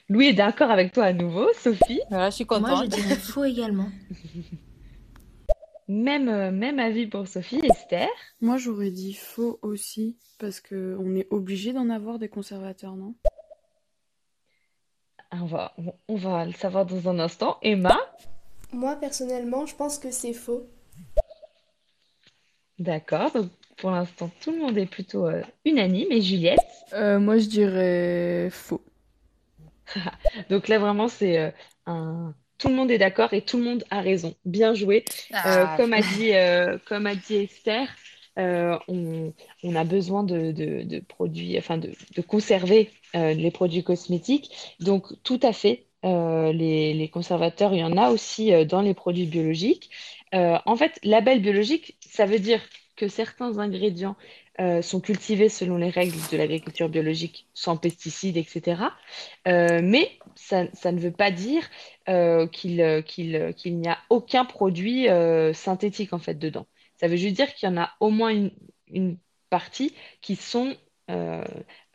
Louis est d'accord avec toi à nouveau. Sophie, Voilà, je suis Moi, je contente. dirais faux également. *laughs* même, euh, même avis pour Sophie. Esther, Moi, j'aurais dit faux aussi, parce que on est obligé d'en avoir des conservateurs, non? on va, on va le savoir dans un instant. Emma, Moi, personnellement, je pense que c'est faux. d'accord. Donc, pour l'instant, tout le monde est plutôt euh, unanime. Et Juliette, Euh, moi, je dirais faux. *laughs* donc là, vraiment, c'est euh, un... Tout le monde est d'accord et tout le monde a raison. Bien joué. Euh, Ah, comme a dit, euh, comme a dit Esther, euh, on, on a besoin de, de- de produits, enfin de, de conserver euh, les produits cosmétiques. Donc, tout à fait, euh, les, conservateurs, il y en a aussi euh, dans les produits biologiques. Euh, en fait, label biologique, ça veut dire que certains ingrédients sont cultivés selon les règles de l'agriculture biologique, sans pesticides, etc. Mais ça, ne veut pas dire qu'il n'y a aucun produit synthétique en fait dedans. Ça veut juste dire qu'il y en a au moins une partie qui sont euh,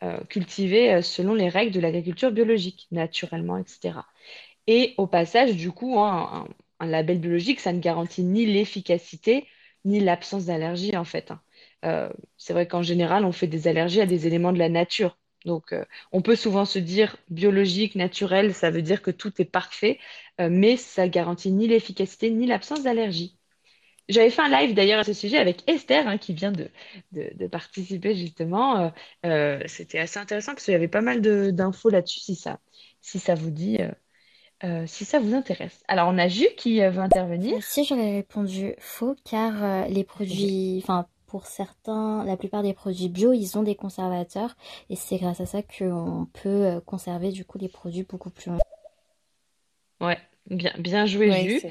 euh, cultivées euh, selon les règles de l'agriculture biologique, naturellement, etc. Et au passage, du coup, hein, un, label biologique, ça ne garantit ni l'efficacité ni l'absence d'allergie en fait. hein. Euh, c'est vrai qu'en général, on fait des allergies à des éléments de la nature. Donc, euh, on peut souvent se dire biologique, naturel, ça veut dire que tout est parfait, mais ça garantit ni l'efficacité ni l'absence d'allergie. J'avais fait un live d'ailleurs à ce sujet avec Esther, hein, qui vient de, de, de participer justement. Euh, euh, c'était assez intéressant parce qu'il y avait pas mal d'infos là-dessus, si ça, si ça vous dit, euh, si ça vous intéresse. Alors, on a Jus qui veut intervenir. Si j'aurais répondu faux, car euh, les produits, enfin pour certains, la plupart des produits bio, ils ont des conservateurs et c'est grâce à ça qu'on peut conserver du coup les produits beaucoup plus longtemps. Ouais, bien, bien joué, oui, Jus.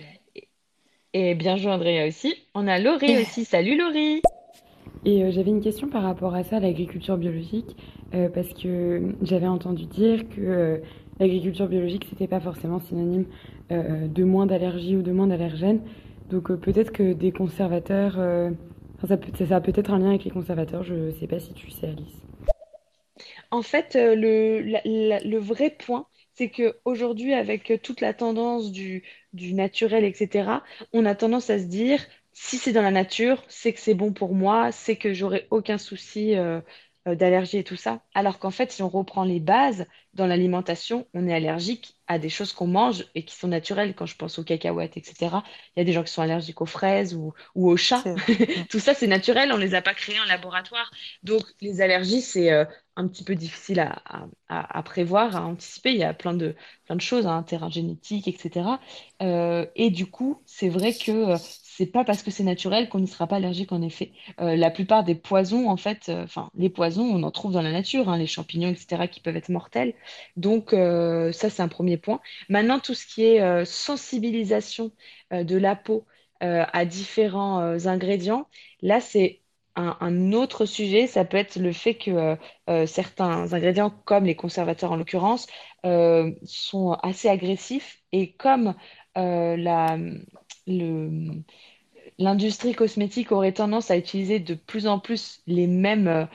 Et bien joué, Andrea aussi. On a Laurie aussi. Salut, Laurie. Et euh, j'avais une question par rapport à ça, l'agriculture biologique, euh, parce que j'avais entendu dire que euh, l'agriculture biologique, c'était pas forcément synonyme de moins d'allergies ou de moins d'allergènes. Donc peut-être que des conservateurs, ça peut, ça a peut-être un lien avec les conservateurs, je sais pas si tu sais, Alice. En fait, le, la- la- le vrai point, c'est que aujourd'hui, avec euh, toute la tendance du, du naturel, etc., on a tendance à se dire, si c'est dans la nature, c'est que c'est bon pour moi, c'est que j'aurai aucun souci euh, euh, d'allergie et tout ça. Alors qu'en fait, si on reprend les bases, dans l'alimentation, on est allergique à des choses qu'on mange et qui sont naturelles. Quand je pense aux cacahuètes, etc., il y a des gens qui sont allergiques aux fraises ou, ou aux chats. *laughs* Tout ça, c'est naturel, on ne les a pas créés en laboratoire. Donc, les allergies, c'est euh, un petit peu difficile à, prévoir, à anticiper. Il y a plein de, choses, hein, terrain génétique, etc. Euh, et du coup, c'est vrai que euh, c'est pas parce que c'est naturel qu'on n'y sera pas allergique, en effet. Euh, la plupart des poisons, en fait, enfin, les poisons, on en trouve dans la nature, hein, les champignons, etc., qui peuvent être mortels. Donc, ça, c'est un premier point. Maintenant, tout ce qui est sensibilisation de la peau à différents ingrédients, là, c'est un, autre sujet. Ça peut être le fait que euh, euh, certains ingrédients, comme les conservateurs en l'occurrence, euh, sont assez agressifs. Et comme l'industrie cosmétique aurait tendance à utiliser de plus en plus les mêmes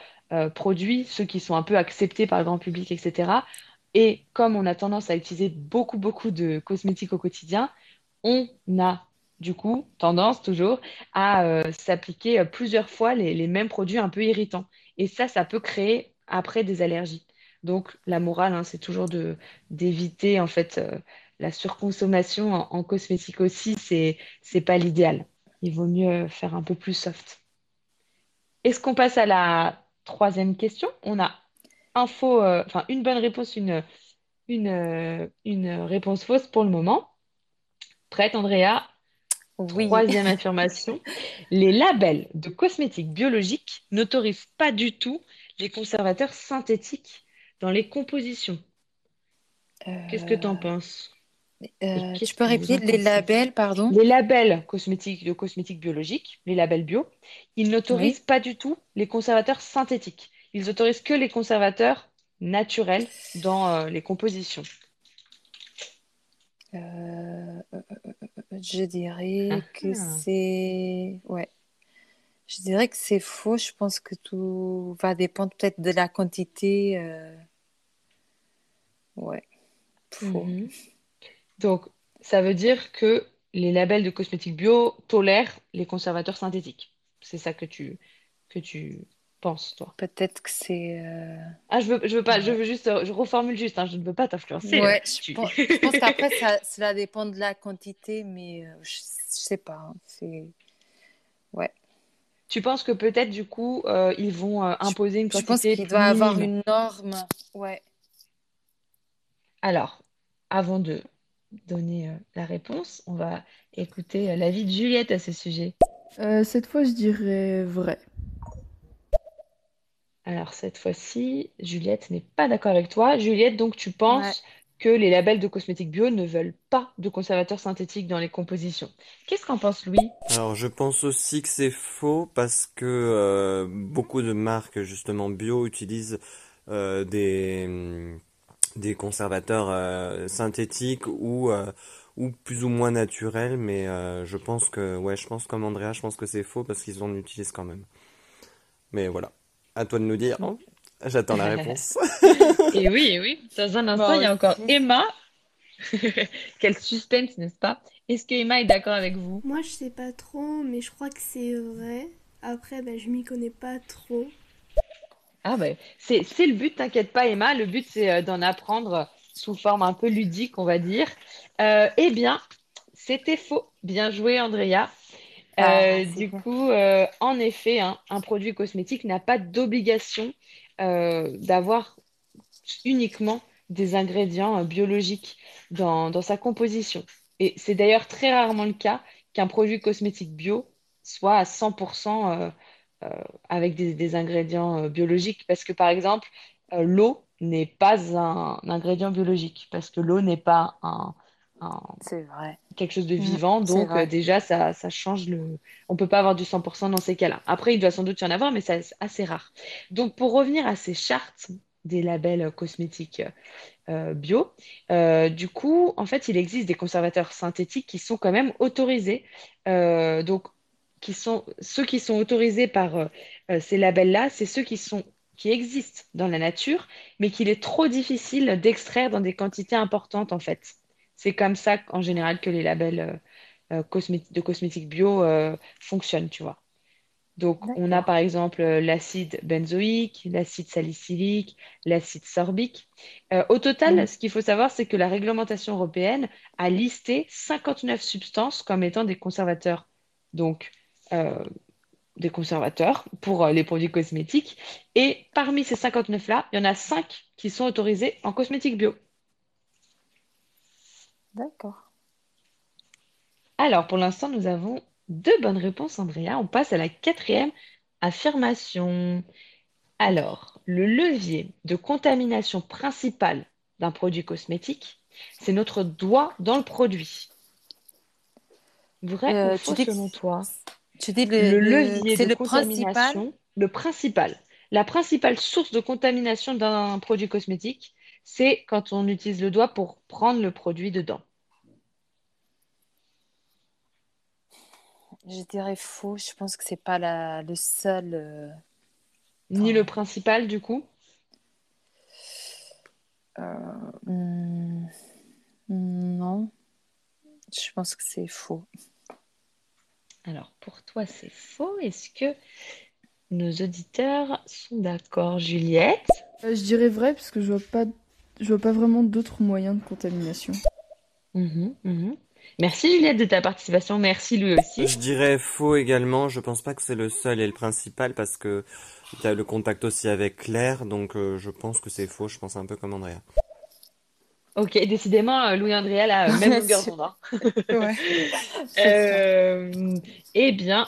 produits, ceux qui sont un peu acceptés par le grand public, etc. Et comme on a tendance à utiliser beaucoup, beaucoup de cosmétiques au quotidien, on a du coup tendance toujours à euh, s'appliquer euh, plusieurs fois les, mêmes produits un peu irritants. Et ça, ça peut créer après des allergies. Donc la morale, hein, c'est toujours d'éviter en fait euh, la surconsommation en, en cosmétique aussi, c'est c'est pas l'idéal. Il vaut mieux faire un peu plus soft. Est-ce qu'on passe à la troisième question? On a enfin une bonne réponse, une, une, une réponse fausse pour le moment. Prête, Andrea? Oui. Troisième affirmation. *laughs* Les labels de cosmétiques biologiques n'autorisent pas du tout les conservateurs synthétiques dans les compositions. Qu'est-ce que tu en Euh, penses? Euh, tu peux répéter les labels, pardon? Les labels cosmétiques de cosmétiques biologiques, les labels bio, ils n'autorisent Oui. pas du tout les conservateurs synthétiques. Ils autorisent que les conservateurs naturels dans euh, les compositions. Euh, euh, euh, euh, euh, je dirais Ah, que ah. c'est... Ouais. Je dirais que c'est faux. Je pense que tout va dépendre peut-être de la quantité. euh, Ouais. Faux. Mhm. Donc, ça veut dire que les labels de cosmétiques bio tolèrent les conservateurs synthétiques. C'est ça que tu, que tu penses, toi. Peut-être que c'est... euh, Ah, je veux, je veux pas, je veux juste, euh, je reformule juste, hein, je ne veux pas t'influencer. Ouais, je tu- pense, je pense *laughs* qu'après, ça, cela dépend de la quantité, mais euh, je, je sais pas. hein, c'est... Ouais. Tu penses que peut-être, du coup, euh, ils vont euh, imposer une je pense quantité qu'il doit avoir une norme. Ouais. Alors, avant de donner euh, la réponse, on va écouter euh, l'avis de Juliette à ce sujet. Euh, cette fois, je dirais vrai. Alors, cette fois-ci, Juliette n'est pas d'accord avec toi. Juliette, donc, tu Ouais. penses que les labels de cosmétiques bio ne veulent pas de conservateurs synthétiques dans les compositions. Qu'est-ce qu'en pense Louis? Alors, je pense aussi que c'est faux parce que euh, beaucoup de marques, justement, bio utilisent euh, des, des conservateurs euh, synthétiques ou, euh, ou plus ou moins naturels, mais euh, je pense que, ouais, je pense comme Andrea, je pense que c'est faux parce qu'ils en utilisent quand même. Mais voilà, à toi de nous dire. Bon. J'attends la *laughs* réponse. Et oui, et oui. Dans un instant, il y a encore. Emma. *laughs* Quel suspense, n'est-ce pas? Est-ce que Emma est d'accord avec vous? Moi, je sais pas trop, mais je crois que c'est vrai. Après, ben, je m'y connais pas trop. Ah ben, c'est c'est le but, t'inquiète pas Emma, le but c'est euh, d'en apprendre sous forme un peu ludique, on va dire. Euh, eh bien, c'était faux. Bien joué Andrea. Ah, Euh, du coup, euh, en effet, hein, un produit cosmétique n'a pas d'obligation euh, d'avoir uniquement des ingrédients biologiques dans, dans sa composition. Et c'est d'ailleurs très rarement le cas qu'un produit cosmétique bio soit à 100% euh, euh, avec des, des ingrédients euh, biologiques. Parce que, par exemple, l'eau n'est pas un, ingrédient biologique, parce que l'eau n'est pas un, C'est vrai. Quelque chose de Mm, vivant. Donc, euh, déjà, ça, ça change le. On peut pas avoir du 100% dans ces cas-là. Après, il doit sans doute y en avoir, mais c'est assez rare. Donc, pour revenir à ces chartes des labels cosmétiques euh, bio, euh, du coup, en fait, il existe des conservateurs synthétiques qui sont quand même autorisés. Euh, donc, qui sont ceux qui sont autorisés par ces labels-là, c'est ceux qui sont qui existent dans la nature, mais qu'il est trop difficile d'extraire dans des quantités importantes, en fait. C'est comme ça, en général, que les labels euh, euh, de cosmétiques bio euh, fonctionnent, tu vois. Donc, on a par exemple l'acide benzoïque, l'acide salicylique, l'acide sorbique. Euh, au total, ce qu'il faut savoir, c'est que la réglementation européenne a listé 59 substances comme étant des conservateurs. Donc, euh, des conservateurs pour euh, les produits cosmétiques. Et parmi ces 59-là, il y en a 5 qui sont autorisés en cosmétiques bio. D'accord. Alors, pour l'instant, nous avons deux bonnes réponses, Andrea. On passe à la quatrième affirmation. Alors, le levier de contamination principal d'un produit cosmétique, c'est notre doigt dans le produit. Vrai Euh, ou tu faux dis que selon toi? tu dis le, Le le- levier c'est de le principal? contamination, le principal, la principale source de contamination d'un produit cosmétique, c'est quand on utilise le doigt pour prendre le produit dedans. Je dirais faux. Je pense que c'est pas la, le seul. euh, Ni le principal, du coup? euh, hmm, non. Je pense que c'est faux. Alors, pour toi, c'est faux. Est-ce que nos auditeurs sont d'accord, Juliette? Euh, je dirais vrai parce que je vois pas, je vois pas vraiment d'autres moyens de contamination. Mhm, mhm. Merci Juliette de ta participation. Merci lui aussi. Je dirais faux également. Je pense pas que c'est le seul et le principal parce que il y a le contact aussi avec l'air, donc euh, je pense que c'est faux. Je pense un peu comme Andrea. Ok, décidément, euh, Louis Andrea, là, euh, *laughs* même longueur d'onde. hein. *laughs* *laughs* Ouais. Euh, eh bien,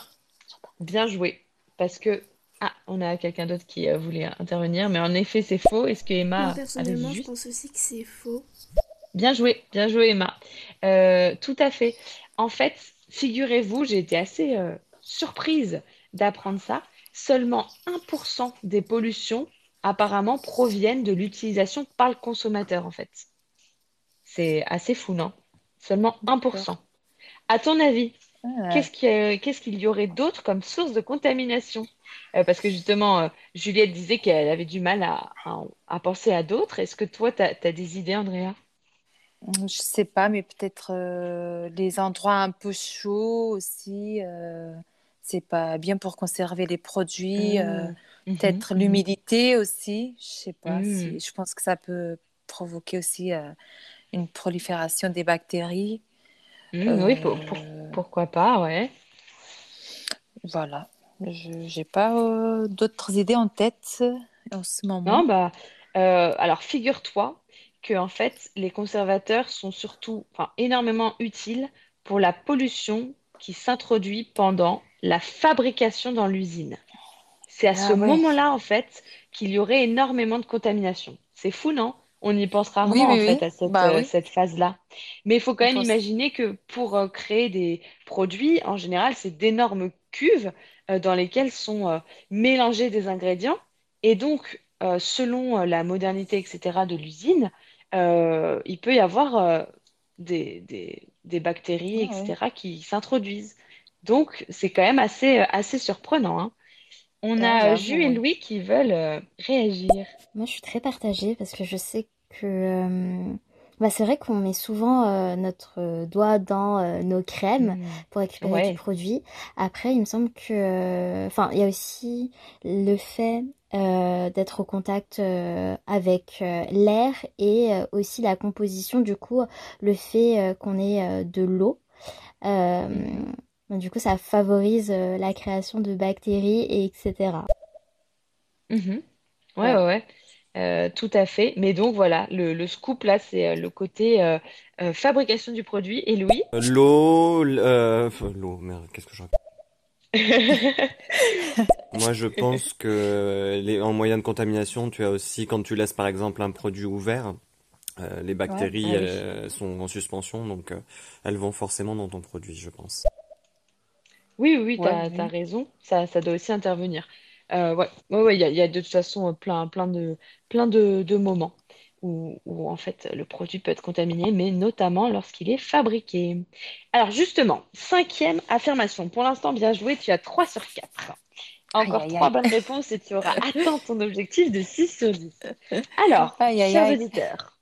bien joué. Parce que. Ah, on a quelqu'un d'autre qui euh, voulait intervenir, mais en effet, c'est faux. Est-ce que Emma Moi, avait personnellement, je pense aussi que c'est faux. Bien joué, bien joué Emma. Euh, tout à fait. En fait, figurez-vous, j'ai été assez euh, surprise d'apprendre ça. Seulement 1% des pollutions apparemment proviennent de l'utilisation par le consommateur en fait. C'est assez fou, non? Seulement 1%. À ton avis, Ouais. qu'est-ce qu'il y a- qu'est-ce qu'il y aurait d'autre comme source de contamination? Euh, parce que justement, euh, Juliette disait qu'elle avait du mal à, à- à penser à d'autres. Est-ce que toi, tu as, des idées, Andrea? Je sais pas, mais peut-être euh, les endroits un peu chauds aussi. euh, c'est pas bien pour conserver les produits. euh, Mhm, peut-être mhm. l'humidité aussi. Je sais pas. Mm. si- je pense que ça peut provoquer aussi une prolifération des bactéries. Mm, oui, pour- pour- pourquoi pas, ouais. Voilà. Je j'ai pas euh, d'autres idées en tête en ce Non, moment. bah, euh, alors figure-toi que en fait, les conservateurs sont surtout, énormément utiles pour la pollution qui s'introduit pendant la fabrication dans l'usine. C'est à ce Ah ouais. moment-là, en fait, qu'il y aurait énormément de contamination. C'est fou, non? On y pense Oui, rarement, en oui, fait, à cette, Bah euh, cette phase-là. Mais il faut quand On même pense. imaginer que pour euh, créer des produits, en général, c'est d'énormes cuves euh, dans lesquelles sont euh, mélangés des ingrédients. Et donc, euh, selon euh, la modernité, etc., de l'usine, euh, il peut y avoir euh, des, des, des bactéries, etc., qui s'introduisent. Donc, c'est quand même assez, euh, assez surprenant, hein. On a euh, Ju et. Louis qui veulent euh, réagir. Moi, je suis très partagée parce que je sais que euh, bah, c'est vrai qu'on met souvent euh, notre euh, doigt dans euh, nos crèmes Mm. pour récupérer Ouais. du produit. Après, il me semble que, enfin, il y a aussi le fait euh, d'être au contact euh, avec euh, l'air et aussi la composition. Du coup, le fait qu'on ait de l'eau. Du coup, ça favorise la création de bactéries et etc. Ouais, Ouais. ouais, ouais. Euh, tout à fait. Mais donc, voilà, le, le scoop, là, c'est euh, le côté euh, euh, fabrication du produit. Et Louis? L'eau, euh, l'eau, merde, qu'est-ce que je raconte? *laughs* Moi, je pense que les, en moyen de contamination, tu as aussi quand tu laisses par exemple un produit ouvert, Euh, les bactéries Ah oui. elles sont en suspension, donc euh, elles vont forcément dans ton produit, je pense. Oui, oui, oui, Ouais, t'as, oui. t'as raison. Ça, ça doit aussi intervenir. Euh, ouais, ouais, ouais, il y a, il y a de toute façon euh, plein, plein de, plein de, de moments où, où en fait le produit peut être contaminé, mais notamment lorsqu'il est fabriqué. Alors justement, cinquième affirmation. Pour l'instant, bien joué, tu as 3 sur 4. Aïe, Encore trois bonnes réponses et tu auras atteint ton objectif de 6 sur 10. *laughs* Alors, Aïe, aïe, chers aïe. auditeurs,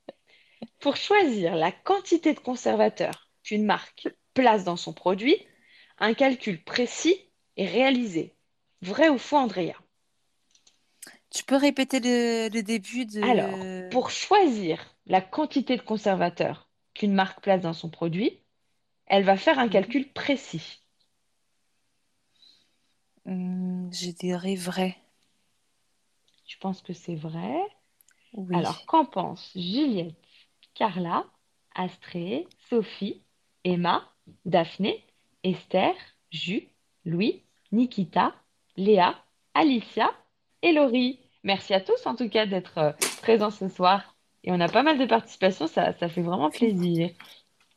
pour choisir la quantité de conservateur qu'une marque place dans son produit, un calcul précis est réalisé. Vrai ou faux, Andrea? Tu peux répéter le, le début de... Alors, pour choisir la quantité de conservateur qu'une marque place dans son produit, elle va faire un calcul précis. Hmm, je dirais vrai. Je pense que c'est vrai? Oui. Alors, qu'en pensent Juliette, Carla, Astrée, Sophie, Emma, Daphné, Esther, Jus, Louis, Nikita, Léa, Alicia et Laurie. Merci à tous en tout cas d'être euh, présents ce soir. Et on a pas mal de participation, ça, ça fait vraiment plaisir.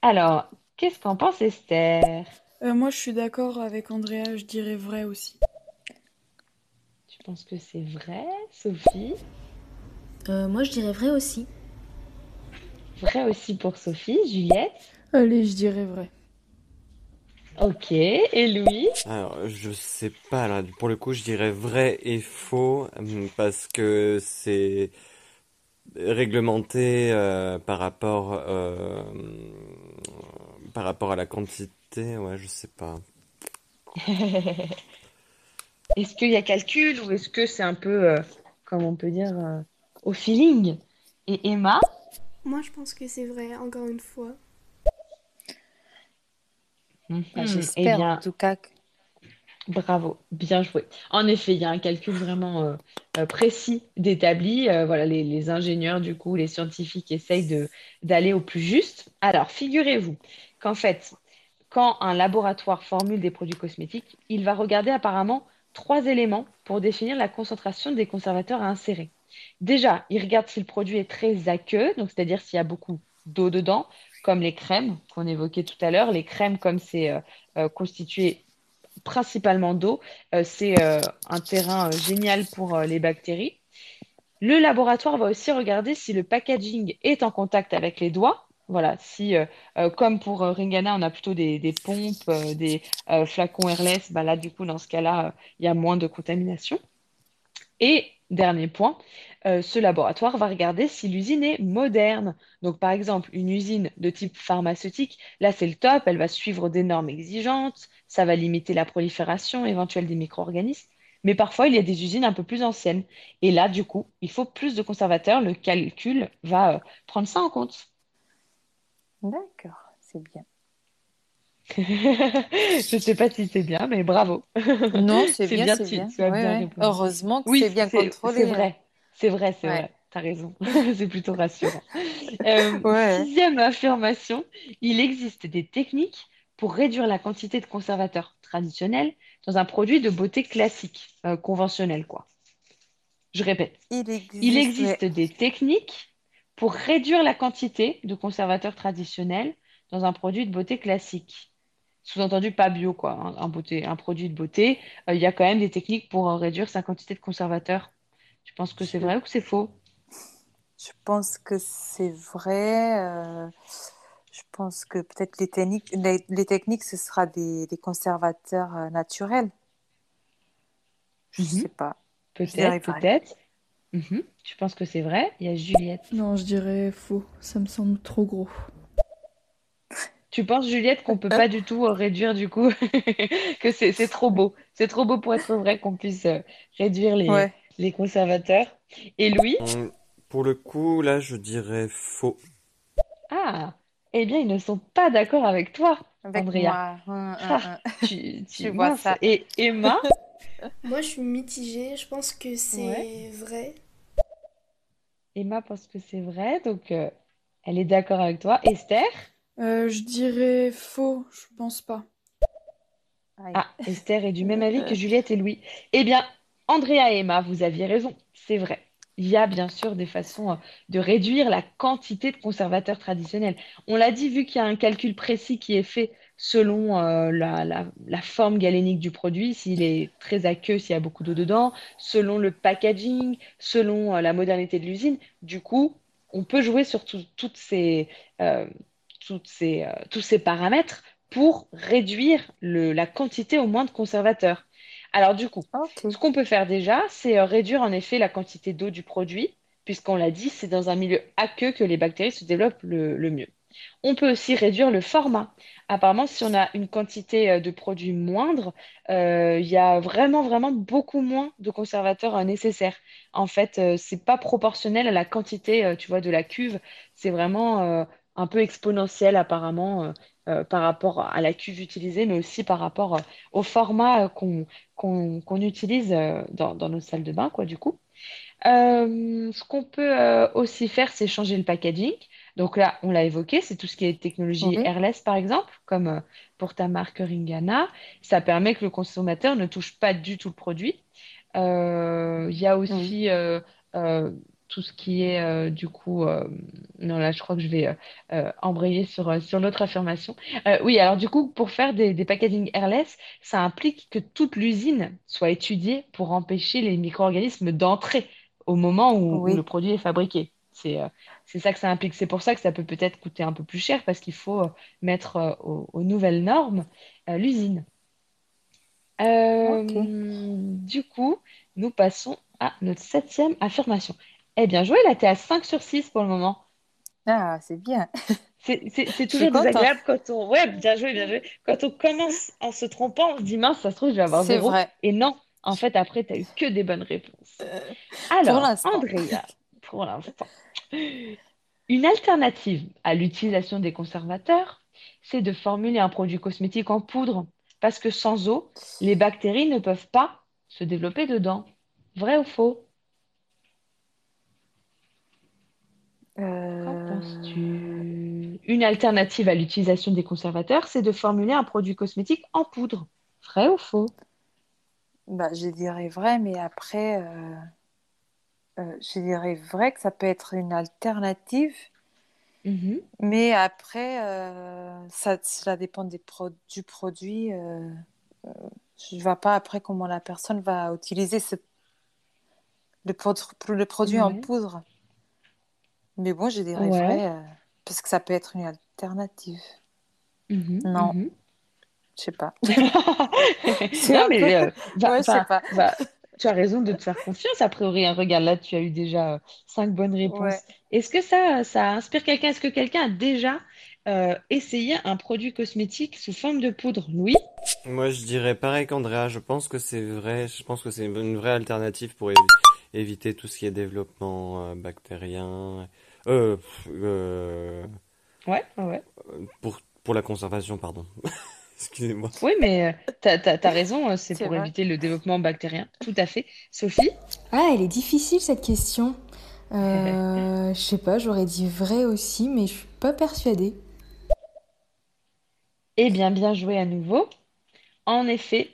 Alors, qu'est-ce qu'en pense Esther? Euh, moi, je suis d'accord avec Andrea, je dirais vrai aussi. Tu penses que c'est vrai, Sophie? Euh, moi, je dirais vrai aussi. Vrai aussi pour Sophie, Juliette? Allez, je dirais vrai. Ok, et Louis? Alors, je sais pas là. Pour le coup, je dirais vrai et faux hum, parce que c'est réglementé euh, par rapport euh, par rapport à la quantité. Ouais, je sais pas. *laughs* Est-ce qu'il y a calcul ou est-ce que c'est un peu, euh, comment on peut dire, euh, au feeling? Et Emma? Moi, je pense que c'est vrai, encore une fois. Mhm. Bah, Eh j'espère bien, en tout cas. que- bravo, bien joué. En effet, il y a un calcul vraiment euh, euh, précis d'établi. Euh, voilà, les, les ingénieurs, du coup, les scientifiques essayent d'aller au plus juste. Alors, figurez-vous qu'en fait, quand un laboratoire formule des produits cosmétiques, il va regarder apparemment trois éléments pour définir la concentration des conservateurs à insérer. Déjà, il regarde si le produit est très aqueux, donc c'est-à-dire s'il y a beaucoup d'eau dedans, comme les crèmes qu'on évoquait tout à l'heure. Les crèmes, comme c'est euh, euh, constitué principalement d'eau, euh, c'est un terrain génial pour les bactéries. Le laboratoire va aussi regarder si le packaging est en contact avec les doigts. Voilà, si comme pour Ringana, on a plutôt des, pompes, des flacons airless, bah là, du coup, dans ce cas-là, il y a moins de contamination. Et dernier point, euh, ce laboratoire va regarder si l'usine est moderne. Donc, par exemple, une usine de type pharmaceutique, là, c'est le top, elle va suivre des normes exigeantes, ça va limiter la prolifération éventuelle des micro-organismes. Mais parfois, il y a des usines un peu plus anciennes. Et là, du coup, il faut plus de conservateurs. Le calcul va euh, prendre ça en compte. D'accord, c'est bien. *laughs* Je ne sais pas si c'est bien, mais bravo. Non, *laughs* c'est bien, bien, c'est tu, bien. tu as Ouais, bien ouais. répondu. Heureusement que Oui, c'est bien contrôlé. c'est vrai. C'est vrai, c'est Ouais. vrai. T'as raison. *laughs* C'est plutôt rassurant. Euh, sixième affirmation, il existe des techniques pour réduire la quantité de conservateurs traditionnels dans un produit de beauté classique, euh, conventionnel, quoi. Je répète. Il Il existe, ouais. existe des techniques pour réduire la quantité de conservateurs traditionnels dans un produit de beauté classique. Sous-entendu pas bio, quoi. Un, un beauté, un produit de beauté, euh, il y a quand même des techniques pour euh, réduire sa quantité de conservateurs. Tu penses que c'est vrai ou que c'est faux? je pense que c'est vrai. euh, je pense que peut-être les techniques, les, les techniques, ce sera des, des conservateurs euh, naturels. Je Mhm. sais pas. Peut-être, peut-être. Mhm. Tu penses que c'est vrai? Il y a Juliette. Non, je dirais faux. Ça me semble trop gros. Tu penses, Juliette, qu'on peut pas du tout euh, réduire du coup, *laughs* que c'est c'est trop beau. C'est trop beau pour être vrai qu'on puisse euh, réduire les, Ouais. les conservateurs. Et Louis? Hum, Pour le coup, là, je dirais faux. Ah, eh bien, ils ne sont pas d'accord avec toi, Avec Andrea. moi. Hum, hum, Ah, hum. tu, *laughs* tu Tu vois mince. ça. Et Emma? *laughs* Moi, je suis mitigée. Je pense que c'est Ouais. vrai. Emma pense que c'est vrai, donc euh, elle est d'accord avec toi. Esther? Euh, je dirais faux, je pense pas. Ah, Esther est du même avis que Juliette et Louis. Eh bien, Andrea et Emma, vous aviez raison, c'est vrai. il y a bien sûr des façons euh, de réduire la quantité de conservateurs traditionnels. On l'a dit, vu qu'il y a un calcul précis qui est fait selon euh, la, la, forme galénique du produit, s'il est très aqueux, s'il y a beaucoup d'eau dedans, selon le packaging, selon euh, la modernité de l'usine. Du coup, on peut jouer sur toutes ces, toutes ces, tous ces paramètres pour réduire le, la quantité au moins de conservateurs. Alors du coup, ce qu'on peut faire déjà, c'est euh, réduire en effet la quantité d'eau du produit, puisqu'on l'a dit, c'est dans un milieu aqueux que les bactéries se développent le, mieux. On peut aussi réduire le format. Apparemment, si on a une quantité euh, de produits moindre, euh, il y a vraiment, vraiment beaucoup moins de conservateurs nécessaires. En fait, ce c'est pas proportionnel à la quantité, tu vois, de la cuve. C'est vraiment un peu exponentiel apparemment. Euh, par rapport à la cuve utilisée, mais aussi par rapport euh, au format euh, qu'on utilise dans, nos salles de bain, quoi, du coup. ce qu'on peut aussi faire, c'est changer le packaging. Donc là, on l'a évoqué, c'est tout ce qui est technologie airless, par exemple, comme pour ta marque Ringana. Ça permet que le consommateur ne touche pas du tout le produit. Il y a aussi tout ce qui est euh, du coup euh, non là je crois que je vais euh, embrayer sur, sur l'autre affirmation. Oui alors du coup pour faire des, des packaging airless ça implique que toute l'usine soit étudiée pour empêcher les micro-organismes d'entrer au moment où, le produit est fabriqué. C'est c'est ça que ça implique. C'est pour ça que ça peut peut-être coûter un peu plus cher parce qu'il faut mettre aux, nouvelles normes l'usine. Du coup nous passons à notre septième affirmation eh bien joué, là, tu es à 5 sur 6 pour le moment. Ah, c'est bien. C'est toujours désagréable quand on. Ouais, bien joué, bien joué. Quand on commence en se trompant, on se dit mince, ça se trouve, je vais avoir zéro. Vrai. Et non, en fait, après, tu as eu que des bonnes réponses. Euh, Alors, Andrea, pour l'instant. Une alternative à l'utilisation des conservateurs, c'est de formuler un produit cosmétique en poudre. Parce que sans eau, les bactéries ne peuvent pas se développer dedans. Vrai ou faux? Qu'en penses-tu? Une alternative à l'utilisation des conservateurs, c'est de formuler un produit cosmétique en poudre. Vrai ou faux? Bah, je dirais vrai, mais après, euh, euh, je dirais vrai que ça peut être une alternative, Mhm. mais après, euh, ça, cela dépend des du produit. je ne vois pas après comment la personne va utiliser ce, le, le produit en poudre. Mais bon, je dirais vrai, euh, parce que ça peut être une alternative. Mhm, non, mhm. je sais pas. *laughs* *laughs* non, mais euh, sais pas. tu as raison de te faire confiance. A priori, hein, regarde, là, tu as eu déjà euh, cinq bonnes réponses. Est-ce que ça, ça inspire quelqu'un? Est-ce que quelqu'un a déjà essayé un produit cosmétique sous forme de poudre? Oui Moi, je dirais pareil qu'Andrea. Je pense que c'est vrai. Je pense que c'est une vraie alternative pour éviter tout ce qui est développement bactérien. Euh, euh, Ouais, ouais. Pour, pour la conservation, pardon. *laughs* Excusez-moi. Oui, mais euh, tu as, raison, c'est pour éviter le développement bactérien. Tout à fait. Sophie? Ah, elle est difficile cette question. Euh, *laughs* je sais pas, j'aurais dit vrai aussi, mais je suis pas persuadée. Eh bien, bien joué à nouveau. En effet,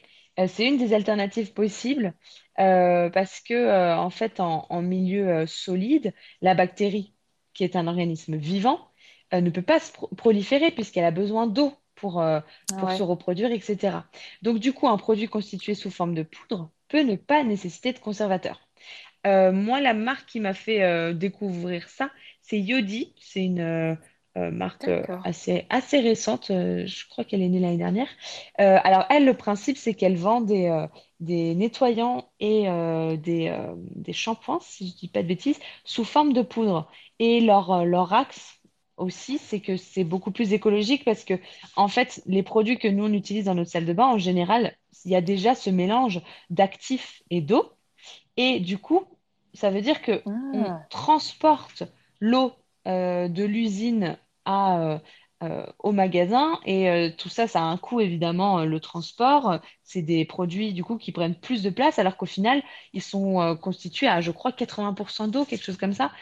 c'est une des alternatives possibles parce que, en fait, en, en milieu solide, la bactérie qui est un organisme vivant, euh, ne peut pas se proliférer puisqu'elle a besoin d'eau pour, euh, pour se reproduire, etc. Donc du coup, un produit constitué sous forme de poudre peut ne pas nécessiter de conservateur. Euh, moi, la marque qui m'a fait découvrir ça, c'est Yodi. C'est une marque assez, assez récente. je crois qu'elle est née l'année dernière. alors, elle, le principe, c'est qu'elle vend des, des nettoyants et des, des shampoings, si je ne dis pas de bêtises, sous forme de poudre. Et leur, euh, leur axe aussi, c'est que c'est beaucoup plus écologique parce que, en fait, les produits que nous, on utilise dans notre salle de bain, en général, il y a déjà ce mélange d'actifs et d'eau. Et du coup, ça veut dire que on ah. transporte l'eau euh, de l'usine à, euh, euh, au magasin et euh, tout ça, ça a un coût évidemment, euh, le transport. C'est des produits du coup qui prennent plus de place alors qu'au final, ils sont constitués à, je crois, 80% d'eau, quelque chose comme ça,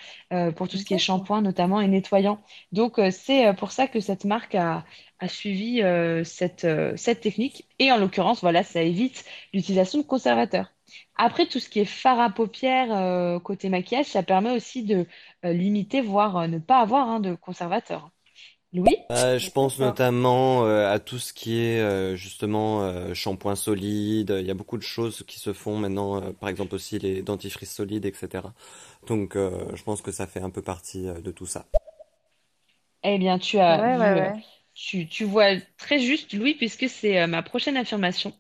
pour tout ce qui est shampoing notamment et nettoyant. Donc c'est pour ça que cette marque a, a suivi cette, cette technique et en l'occurrence, voilà, ça évite l'utilisation de conservateurs. Après, tout ce qui est fard à paupières, côté maquillage, ça permet aussi de limiter, voire ne pas avoir hein, de conservateur. Louis? Euh, je pense notamment euh, à tout ce qui est euh, justement euh, shampoing solide. Il y a beaucoup de choses qui se font maintenant, euh, par exemple aussi les dentifrices solides, etc. Donc euh, je pense que ça fait un peu partie euh, de tout ça. Eh bien, tu as Ouais, vu, ouais, ouais. tu, tu vois très juste, Louis, puisque c'est euh, ma prochaine affirmation.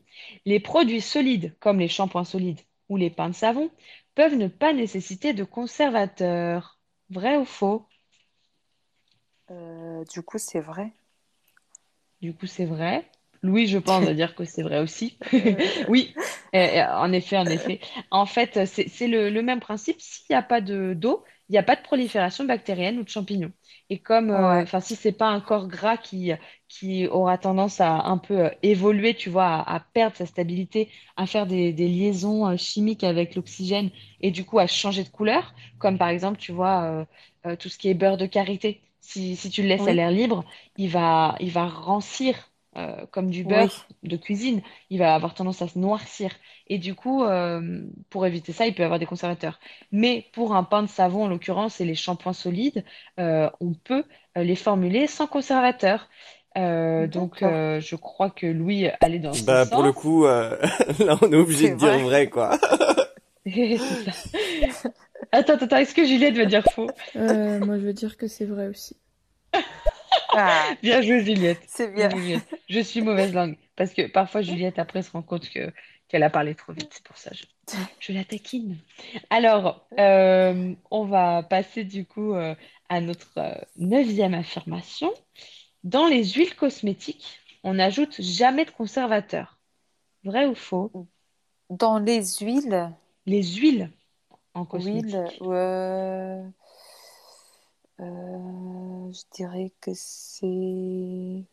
Les produits solides, comme les shampoings solides ou les pains de savon, peuvent ne pas nécessiter de conservateur. Vrai ou faux? Euh, du coup, c'est vrai. Du coup, c'est vrai. Louis, je pense, va dire que c'est vrai aussi. Euh, *laughs* Oui, euh, euh, en effet, en effet. En fait, c'est le, le même principe. S'il n'y a pas de d'eau, il n'y a pas de prolifération bactérienne ou de champignons. Et comme, euh, ouais. enfin, si c'est pas un corps gras qui qui aura tendance à un peu euh, évoluer, tu vois, à, à perdre sa stabilité, à faire des, des liaisons euh, chimiques avec l'oxygène et du coup à changer de couleur, comme par exemple, tu vois, euh, euh, tout ce qui est beurre de karité. Si, si tu le laisses à l'air libre, il va, il va rancir euh, comme du oui. beurre de cuisine, il va avoir tendance à se noircir. Et du coup, euh, pour éviter ça, il peut y avoir des conservateurs. Mais pour un pain de savon, en l'occurrence, et les shampoings solides, euh, on peut les formuler sans conservateur. Euh, donc, euh, je crois que Louis allait dans ce Bah pour le sens. coup, euh, *laughs* là on est obligé de dire vrai. vrai quoi. *laughs* *laughs* C'est ça. Attends, attends, est-ce que Juliette va dire faux? Euh, moi, je veux dire que c'est vrai aussi. Ah, Bien joué, Juliette. c'est Bien Juliette. Je suis mauvaise langue. Parce que parfois, Juliette, après, se rend compte que qu'elle a parlé trop vite. C'est pour ça que je, je la taquine. Alors, euh, on va passer du coup euh, à notre euh, neuvième affirmation. Dans les huiles cosmétiques, on n'ajoute jamais de conservateur. Vrai ou faux? Dans les huiles, Les huiles en cosmétique. euh, euh, je dirais que c'est...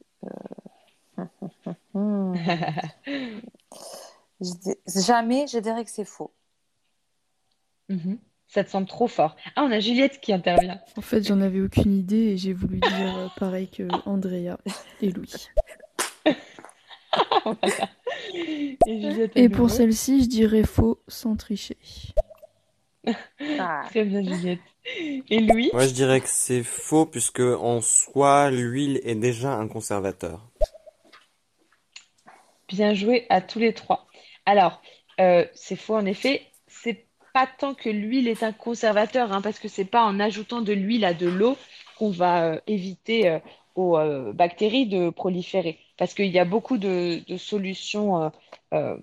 *laughs* Je dis- Jamais, je dirais que c'est faux. Mhm. Ça te semble trop fort. Ah, on a Juliette qui intervient. En fait, j'en avais aucune idée et j'ai voulu dire euh, pareil que Andrea et Louis. *laughs* Voilà. Et Juliette à Et pour celle-ci, je dirais faux sans tricher. Ah, Très bien, Juliette. Et Louis? Moi je dirais que c'est faux puisque en soi l'huile est déjà un conservateur. Bien joué à tous les trois. Alors, euh, c'est faux en effet. C'est pas tant que l'huile est un conservateur, hein, parce que c'est pas en ajoutant de l'huile à de l'eau qu'on va euh, éviter euh, aux euh, bactéries de proliférer. Parce qu'il y a beaucoup de, de solutions euh, euh,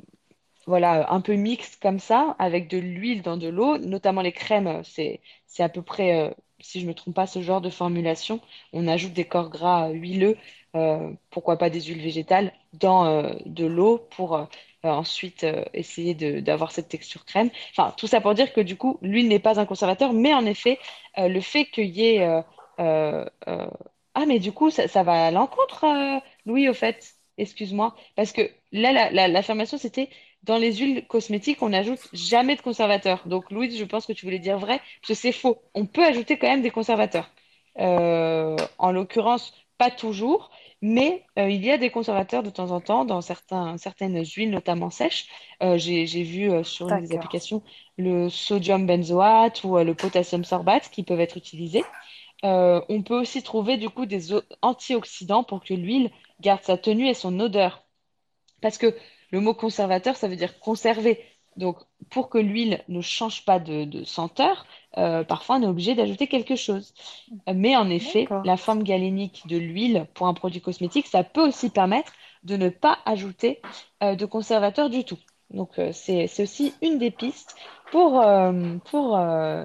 voilà, un peu mixtes comme ça, avec de l'huile dans de l'eau, notamment les crèmes, euh, c'est, à peu près, euh, si je ne me trompe pas, ce genre de formulation. On ajoute des corps gras euh, huileux, euh, pourquoi pas des huiles végétales, dans de l'eau pour ensuite essayer d'avoir cette texture crème. Enfin, tout ça pour dire que du coup, l'huile n'est pas un conservateur, mais en effet, le fait qu'il y ait... Ah, mais du coup, ça, va à l'encontre, Louis, au fait? Excuse-moi. Parce que là, la, la- l'affirmation, c'était dans les huiles cosmétiques, on n'ajoute jamais de conservateur. Donc, Louise, je pense que tu voulais dire vrai, parce que c'est faux. On peut ajouter quand même des conservateurs. Euh, en l'occurrence, pas toujours, mais euh, il y a des conservateurs de temps en temps dans certains, certaines huiles, notamment sèches. Euh, j'ai, vu sur une des applications le sodium benzoate ou le potassium sorbate qui peuvent être utilisés. On peut aussi trouver du coup des antioxydants pour que l'huile garde sa tenue et son odeur. Parce que le mot conservateur, ça veut dire conserver. Donc, pour que l'huile ne change pas de, de senteur, euh, parfois on est obligé d'ajouter quelque chose. Mais en effet, la forme galénique de l'huile pour un produit cosmétique, ça peut aussi permettre de ne pas ajouter euh, de conservateur du tout. Donc, euh, c'est, aussi une des pistes pour, euh, pour euh,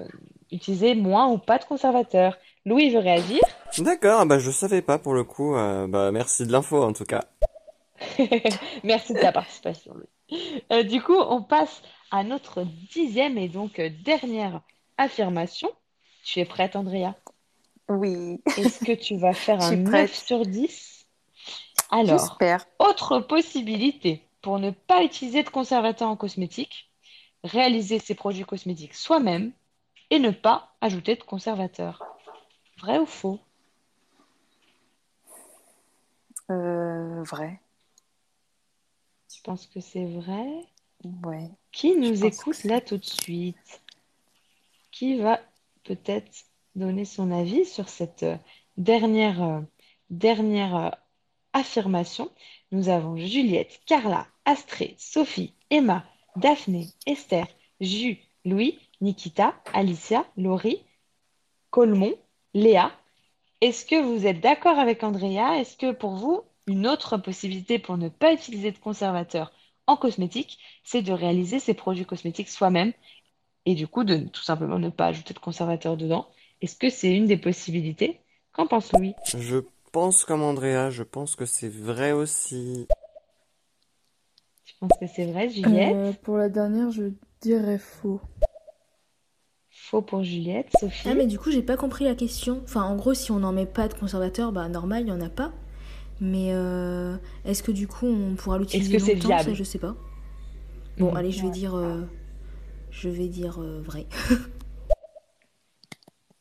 utiliser moins ou pas de conservateur. Louis veut réagir? D'accord, bah je savais pas pour le coup. euh, bah merci de l'info en tout cas. *laughs* Merci de ta participation. Euh, du coup, on passe à notre dixième et donc euh, dernière affirmation. Tu es prête, Andrea? Oui, Est-ce que tu vas faire *laughs* un suis 9 prête. sur 10? Alors, J'espère. autre possibilité pour ne pas utiliser de conservateur en cosmétique, réaliser ses produits cosmétiques soi-même et ne pas ajouter de conservateur. Vrai ou faux? Euh, vrai. Je pense que c'est vrai. Ouais. Qui nous écoute là tout de suite? Qui va peut-être donner son avis sur cette euh, dernière, euh, dernière euh, affirmation? Nous avons Juliette, Carla, Astrée, Sophie, Emma, Daphné, Esther, Ju, Louis, Nikita, Alicia, Laurie, Colmont, Léa. Est-ce que vous êtes d'accord avec Andrea? Est-ce que pour vous, une autre possibilité pour ne pas utiliser de conservateur en cosmétique, c'est de réaliser ses produits cosmétiques soi-même et du coup de tout simplement ne pas ajouter de conservateur dedans? Est-ce que c'est une des possibilités? Qu'en pense Louis? Je pense comme Andrea, je pense que c'est vrai aussi. Tu penses que c'est vrai, Juliette? Euh, pour la dernière, je dirais faux. Faux pour Juliette. Sophie? Ah, mais du coup, j'ai pas compris la question. Enfin, en gros, si on n'en met pas de conservateur, bah normal, il y en a pas. Mais euh, est-ce que du coup, on pourra l'utiliser que c'est viable Ça, je sais pas. Bon, allez, je vais Ouais. dire, euh, je vais dire euh, vrai.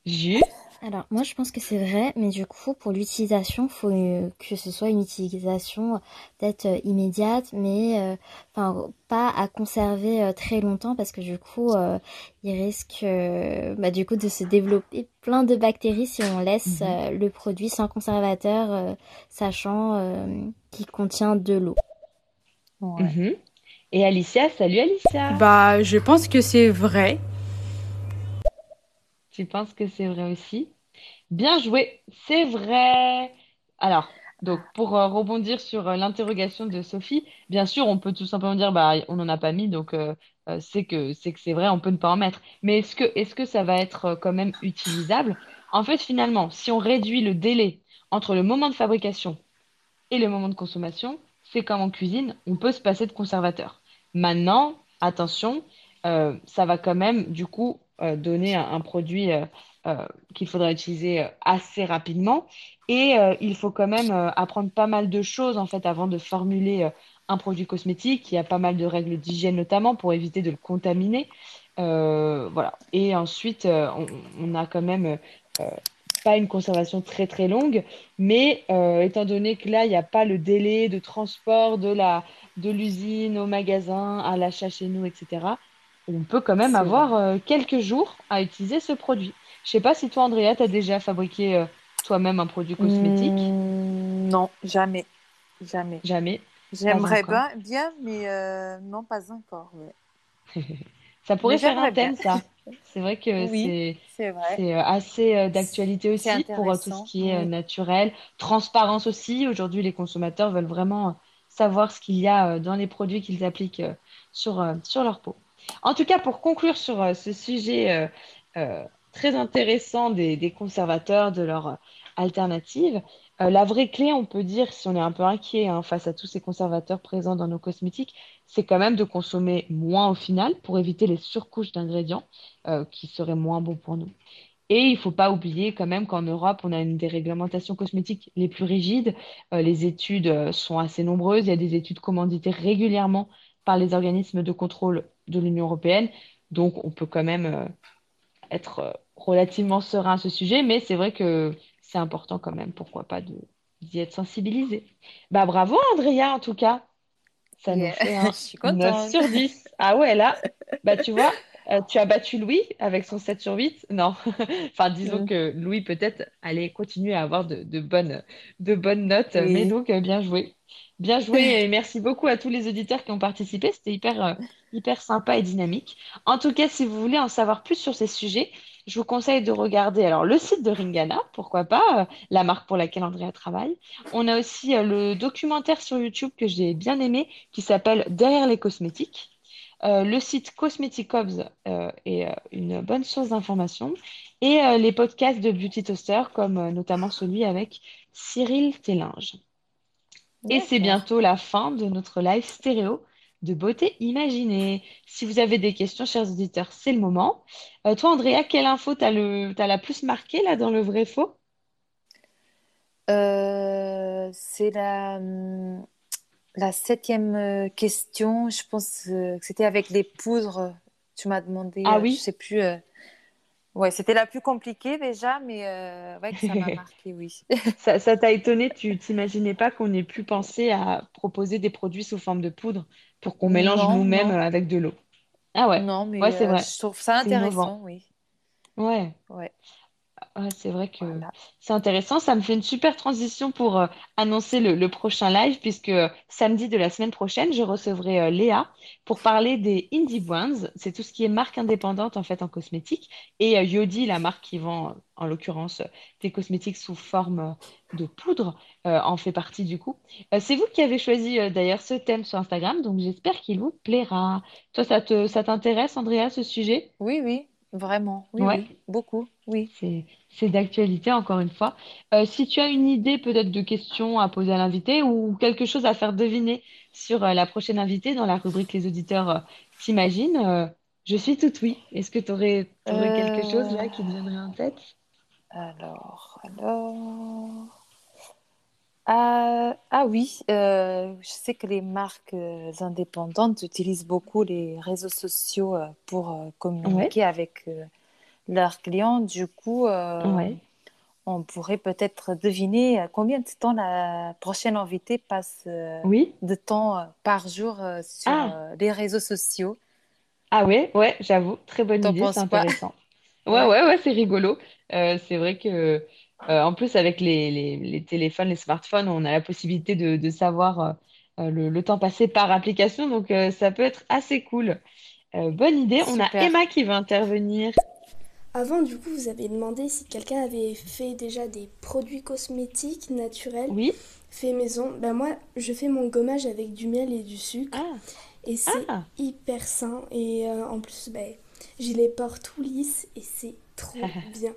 Ju? Alors, moi, je pense que c'est vrai, mais du coup, pour l'utilisation, faut euh, que ce soit une utilisation euh, peut-être euh, immédiate, mais euh, enfin, pas à conserver euh, très longtemps parce que du coup, euh, il risque euh, bah, du coup de se développer plein de bactéries si on laisse Mhm. euh, le produit sans conservateur, euh, sachant euh, qu'il contient de l'eau. Ouais. Mhm. Et Alicia? Salut Alicia! Bah, je pense que c'est vrai. Tu penses que c'est vrai aussi? Bien joué, c'est vrai. Alors, donc pour euh, rebondir sur euh, l'interrogation de Sophie, bien sûr, on peut tout simplement dire bah on n'en a pas mis, donc euh, c'est que c'est que c'est vrai, on peut ne pas en mettre. Mais est-ce que est-ce que ça va être quand même utilisable? En fait, finalement, si on réduit le délai entre le moment de fabrication et le moment de consommation, c'est comme en cuisine, on peut se passer de conservateur. Maintenant, attention, ça va quand même du coup donner un, produit euh, euh, qu'il faudra utiliser euh, assez rapidement. Et euh, il faut quand même euh, apprendre pas mal de choses en fait avant de formuler euh, un produit cosmétique. Il y a pas mal de règles d'hygiène notamment pour éviter de le contaminer. Euh, voilà. Et ensuite, euh, on, on a quand même euh, pas une conservation très très longue, mais euh, étant donné que là, il n'y a pas le délai de transport de la, de l'usine au magasin, à l'achat chez nous, etc., on peut quand même avoir euh, quelques jours à utiliser ce produit. Je sais pas si toi, Andrea, tu as déjà fabriqué euh, toi-même un produit cosmétique. Hmm, non, jamais. Jamais. Jamais. J'aimerais bien, bien, mais euh, non, pas encore. *laughs* Ça pourrait Mais faire un bien. thème, ça. C'est vrai que Oui, c'est assez d'actualité aussi pour tout ce qui est oui. naturel. Transparence aussi. Aujourd'hui, les consommateurs veulent vraiment savoir ce qu'il y a dans les produits qu'ils appliquent sur, sur leur peau. En tout cas, pour conclure sur euh, ce sujet euh, euh, très intéressant des, conservateurs, de leurs alternatives, euh, la vraie clé, on peut dire, si on est un peu inquiet hein, face à tous ces conservateurs présents dans nos cosmétiques, c'est quand même de consommer moins au final pour éviter les surcouches d'ingrédients qui seraient moins bons pour nous. Et il ne faut pas oublier quand même qu'en Europe, on a une des réglementations cosmétiques les plus rigides. Les études sont assez nombreuses. Il y a des études commanditées régulièrement par les organismes de contrôle de l'Union européenne. Donc, on peut quand même euh, être euh, relativement serein à ce sujet, mais c'est vrai que c'est important quand même, pourquoi pas, de, d'y être sensibilisé. Bah, bravo, Andrea, en tout cas. Ça nous fait un *laughs* Je suis 9 contente. sur 10. Ah ouais, là, *laughs* bah, tu vois, euh, tu as battu Louis avec son 7 sur 8. Non, *laughs* enfin, disons Mm. que Louis peut-être allait continuer à avoir de, de bonnes, de bonnes notes, mais donc bien joué. Bien joué *laughs* et merci beaucoup à tous les auditeurs qui ont participé. C'était hyper, euh, hyper sympa et dynamique. En tout cas, si vous voulez en savoir plus sur ces sujets, je vous conseille de regarder alors le site de Ringana, pourquoi pas, euh, la marque pour laquelle Andrea travaille. On a aussi euh, le documentaire sur YouTube que j'ai bien aimé qui s'appelle Derrière les cosmétiques. Le site Cosmetic Obs euh, est une bonne source d'information et les podcasts de Beauty Toaster comme notamment celui avec Cyril Tellinge. Et c'est bientôt la fin de notre live stéréo de beauté imaginée. Si vous avez des questions, chers auditeurs, c'est le moment. Euh, toi, Andrea, quelle info t'as le, la plus marquée là dans le vrai faux? Euh, c'est la, hum, la septième euh, question. Je pense que c'était avec les poudres. Tu m'as demandé, Ah euh, je oui? sais plus. Ouais, c'était la plus compliquée déjà, mais euh, ouais, que ça m'a *laughs* marqué, oui. Ça, ça t'a étonné, tu t'imaginais pas qu'on ait pu penser à proposer des produits sous forme de poudre pour qu'on mélange nous-mêmes avec de l'eau? Ah ouais, non, mais ouais, euh, vrai, je trouve ça intéressant, oui. Ouais. Ouais, Ouais, c'est vrai que voilà. c'est intéressant. Ça me fait une super transition pour euh, annoncer le, le prochain live, puisque euh, samedi de la semaine prochaine, je recevrai euh, Léa pour parler des Indie Brands. C'est tout ce qui est marque indépendante en fait en cosmétique. Et Yodi, la marque qui vend, en l'occurrence, des cosmétiques sous forme de poudre, en fait partie du coup. C'est vous qui avez choisi d'ailleurs ce thème sur Instagram, donc j'espère qu'il vous plaira. Toi, ça te, ça t'intéresse, Andrea, ce sujet? Oui, oui, vraiment, oui, Ouais. oui, beaucoup, oui. C'est, d'actualité, encore une fois. Euh, si tu as une idée peut-être de questions à poser à l'invité ou quelque chose à faire deviner sur euh, la prochaine invitée dans la rubrique Les auditeurs euh, s'imaginent, euh, je suis toute oui. Est-ce que tu aurais, quelque chose là qui te viendrait en tête? alors, alors. Ah, ah oui, euh, je sais que les marques euh, indépendantes utilisent beaucoup les réseaux sociaux euh, pour euh, Ouais, communiquer avec euh, leurs clients. Du coup, euh, ouais. on pourrait peut-être deviner euh, combien de temps la prochaine invitée passe euh, Oui? de temps euh, par jour euh, sur Ah, euh, les réseaux sociaux. ah ouais, ouais, j'avoue, très bonne idée, c'est penses pas? intéressant. Ouais, Ouais, ouais, c'est rigolo. Euh, c'est vrai que, euh, en plus, avec les, les, les téléphones, les smartphones, on a la possibilité de, de savoir euh, euh, le, le temps passé par application, donc euh, ça peut être assez cool. Euh, bonne idée. On a. Emma qui veut intervenir. Avant, du coup, vous avez demandé si quelqu'un avait fait déjà des produits cosmétiques naturels Oui? faits maison. Ben moi, je fais mon gommage avec du miel et du sucre Ah, et c'est ah, hyper sain et euh, en plus, ben, j'ai les pores tout lisses et c'est trop *laughs* bien.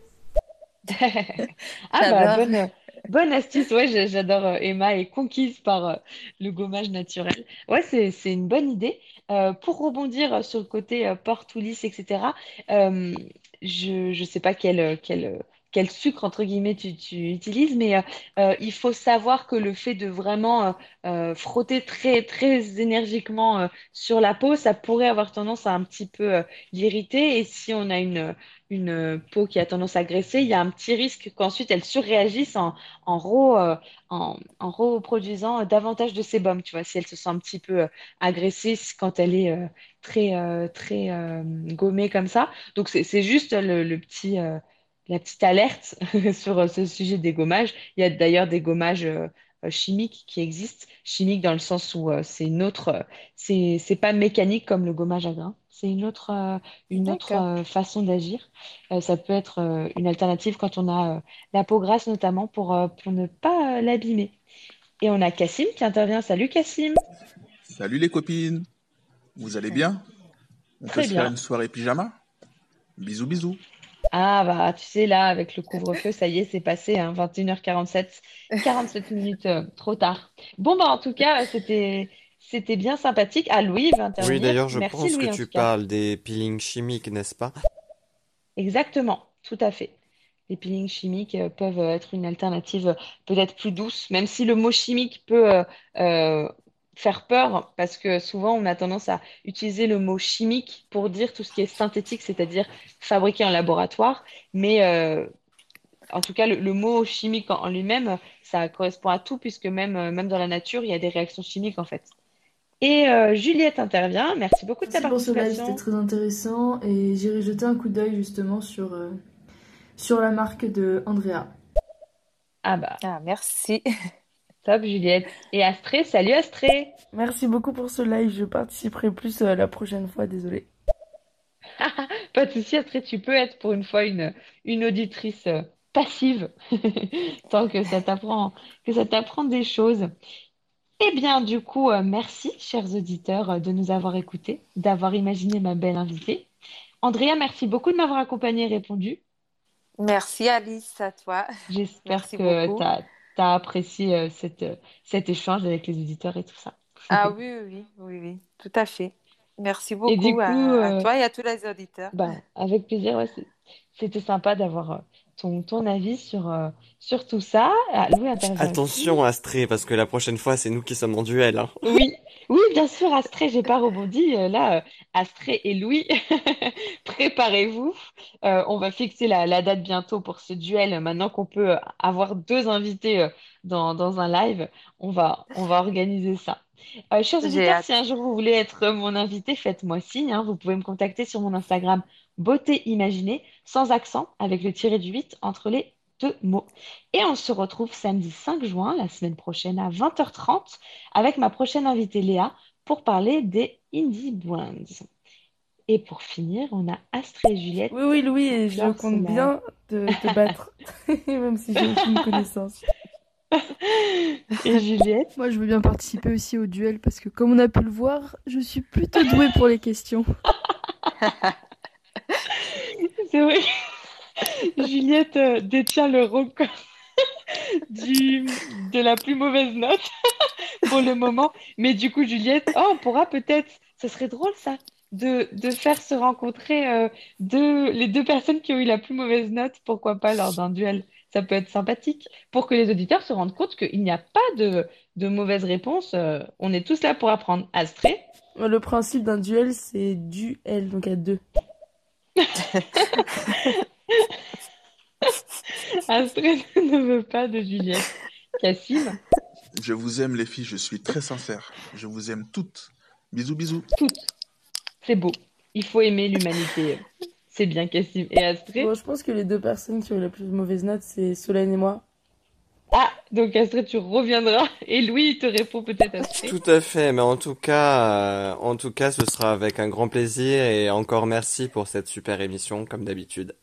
*laughs* Ah bah bonne bonne astuce. Ouais, j'a- j'adore euh, Emma est conquise par euh, le gommage naturel. Ouais, c'est une bonne idée. Euh, pour rebondir sur le côté euh, port tout lisse, etc. euh, je je sais pas quel euh, quel sucre entre guillemets tu, utilises, mais euh, euh, il faut savoir que le fait de vraiment euh, frotter très très énergiquement sur la peau, ça pourrait avoir tendance à un petit peu l'irriter. Et si on a une une peau qui a tendance à graisser, il y a un petit risque qu'ensuite elle surréagisse en, en, re- en, en reproduisant davantage de sébum, tu vois, si elle se sent un petit peu agressée quand elle est très, très gommée comme ça. Donc c'est juste le, petit, la petite alerte *laughs* sur euh, ce sujet des gommages. Il y a d'ailleurs des gommages euh, euh, chimiques qui existent, chimiques dans le sens où c'est une autre, c'est c'est pas mécanique comme le gommage à grains, c'est une autre, une autre façon d'agir. Ça peut être une alternative quand on a la peau grasse, notamment pour, pour ne pas l'abîmer. Et on a Cassim qui intervient. Salut Cassim. Salut les copines, vous allez bien? On peut Très se faire une soirée pyjama? Bisous bisous. Ah bah tu sais là avec le couvre-feu ça y est c'est passé hein, 21h47 47 minutes euh, trop tard. Bon bah en tout cas euh, c'était c'était bien sympathique. Ah Louis Oui, d'ailleurs, je Merci pense que Louis tu parles des peelings chimiques, n'est-ce pas? Exactement, tout à fait. Les peelings chimiques euh, peuvent être une alternative peut-être plus douce, même si le mot chimique peut euh, faire peur, parce que souvent on a tendance à utiliser le mot chimique pour dire tout ce qui est synthétique, c'est-à-dire fabriqué en laboratoire. Mais euh, en tout cas, le, le mot chimique en, en lui-même, ça correspond à tout, puisque même, euh, même dans la nature, il y a des réactions chimiques en fait. Et euh, Juliette intervient. Merci beaucoup de ta Merci pour ce live, c'était participation. très intéressant et j'irai jeter un coup d'œil justement sur, euh, sur la marque de Andrea. Ah bah, Ah, merci. *laughs* top Juliette. Et Astrée, salut Astrée. Merci beaucoup pour ce live, je participerai plus euh, la prochaine fois, désolé. *laughs* Pas de souci, Astrid, tu peux être pour une fois une, une auditrice euh, passive, *laughs* tant que ça t'apprend, que ça t'apprend des choses. Eh bien, du coup, euh, merci, chers auditeurs, euh, de nous avoir écoutés, d'avoir imaginé ma belle invitée. Andrea, merci beaucoup de m'avoir accompagnée et répondu. Merci Alice, à toi. J'espère que beaucoup. Tu as, apprécié euh, cette, euh, cet échange avec les auditeurs et tout ça. Ah *laughs* oui, oui, oui, oui, oui, tout à fait. Merci Et du beaucoup coup, à, à euh, toi et à tous les auditeurs. bah, avec plaisir, ouais, c'était sympa d'avoir euh, ton, ton avis sur, euh, sur tout ça. Ah, Louis. Attention Astrée, parce que la prochaine fois, c'est nous qui sommes en duel. hein. Oui, oui, bien sûr, Astrée, j'ai pas rebondi. Euh, Là, euh, Astrée et Louis, *laughs* préparez-vous. Euh, on va fixer la, la date bientôt pour ce duel. Maintenant qu'on peut avoir deux invités euh, dans, dans un live, on va, on va organiser ça. Euh, chers auditeurs, si un jour vous voulez être mon invité, faites-moi signe. hein. Vous pouvez me contacter sur mon Instagram Beauté Imaginée, sans accent, avec le tiré du 8 entre les deux mots. Et on se retrouve samedi 5 juin, la semaine prochaine, à 20h30, avec ma prochaine invitée Léa, pour parler des Indie Brands. Et pour finir, on a Astrée et Juliette. Oui, oui, Louis, et je compte bien te, te battre, *laughs* même si j'ai aucune connaissance. *laughs* Et Juliette? Moi, je veux bien participer aussi au duel parce que, comme on a pu le voir, je suis plutôt douée pour les questions. *laughs* C'est vrai. Juliette euh, détient le record du, de la plus mauvaise note pour le moment. Mais du coup, Juliette, oh, on pourra peut-être, ce serait drôle ça, de, faire se rencontrer euh, les deux personnes qui ont eu la plus mauvaise note, pourquoi pas lors d'un duel. Ça peut être sympathique pour que les auditeurs se rendent compte qu'il n'y a pas de, de mauvaise réponse. euh, on est tous là pour apprendre. Astrée, Le principe d'un duel, c'est duel, donc à deux. *laughs* Astrée ne veut pas de Juliette. Cassim, Je vous aime les filles, je suis très sincère. Je vous aime toutes. Bisous, bisous. toutes. C'est beau. Il faut aimer l'humanité. C'est bien, Cassim. Et? Bon, je pense que les deux personnes qui ont eu la plus mauvaise note, c'est Solène et moi. Ah, donc Astrée, tu reviendras. *laughs* Et Louis, il te répond peut-être Astrée. Tout à fait, mais en tout cas, euh, en tout cas, ce sera avec un grand plaisir et encore merci pour cette super émission, comme d'habitude.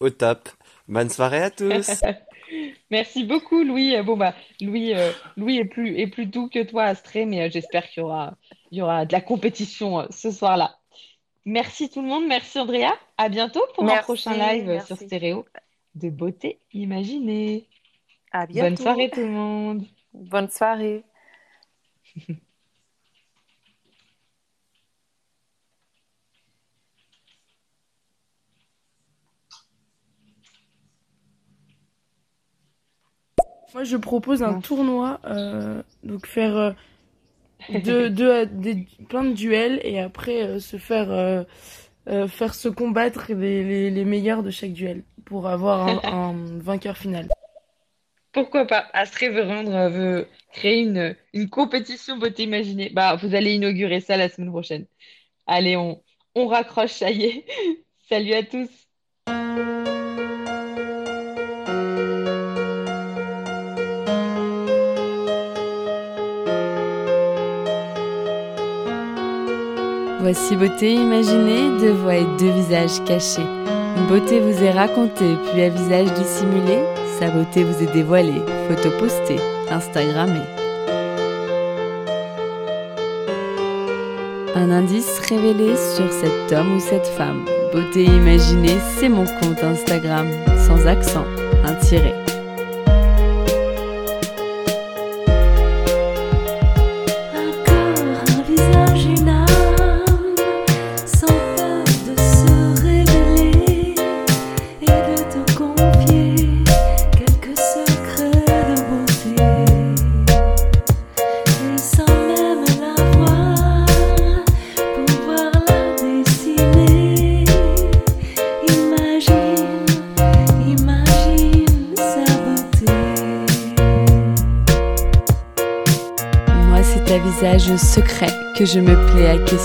Au top. Bonne soirée à tous. *laughs* Merci beaucoup, Louis. Euh, Bon, bah, Louis, euh, Louis est plus, est plus doux que toi, Astrée, mais euh, j'espère qu'il y aura, il y aura de la compétition euh, ce soir-là. Merci tout le monde. Merci, Andrea. À bientôt pour un Merci, prochain live sur. Stéréo de beauté imaginée. À Bonne soirée, tout le monde. Bonne soirée. *laughs* Moi, je propose un tournoi, euh, donc faire euh, *laughs* deux, deux, des, plein de duels et après euh, se faire, euh, euh, faire se combattre les, les, les meilleurs de chaque duel pour avoir un, *laughs* un vainqueur final. Pourquoi pas? Astrée veut rendre, euh, veut créer une, compétition beauté imaginée. Bah, vous allez inaugurer ça la semaine prochaine. Allez, on, on raccroche, ça y est. *laughs* Salut à tous. Voici beauté imaginée, deux voix et deux visages cachés. Une beauté vous est racontée, puis un visage dissimulé. Sa beauté vous est dévoilée, photo postée, Instagrammée. Un indice révélé sur cet homme ou cette femme. Beauté imaginée, c'est mon compte Instagram, sans accent, un tiret.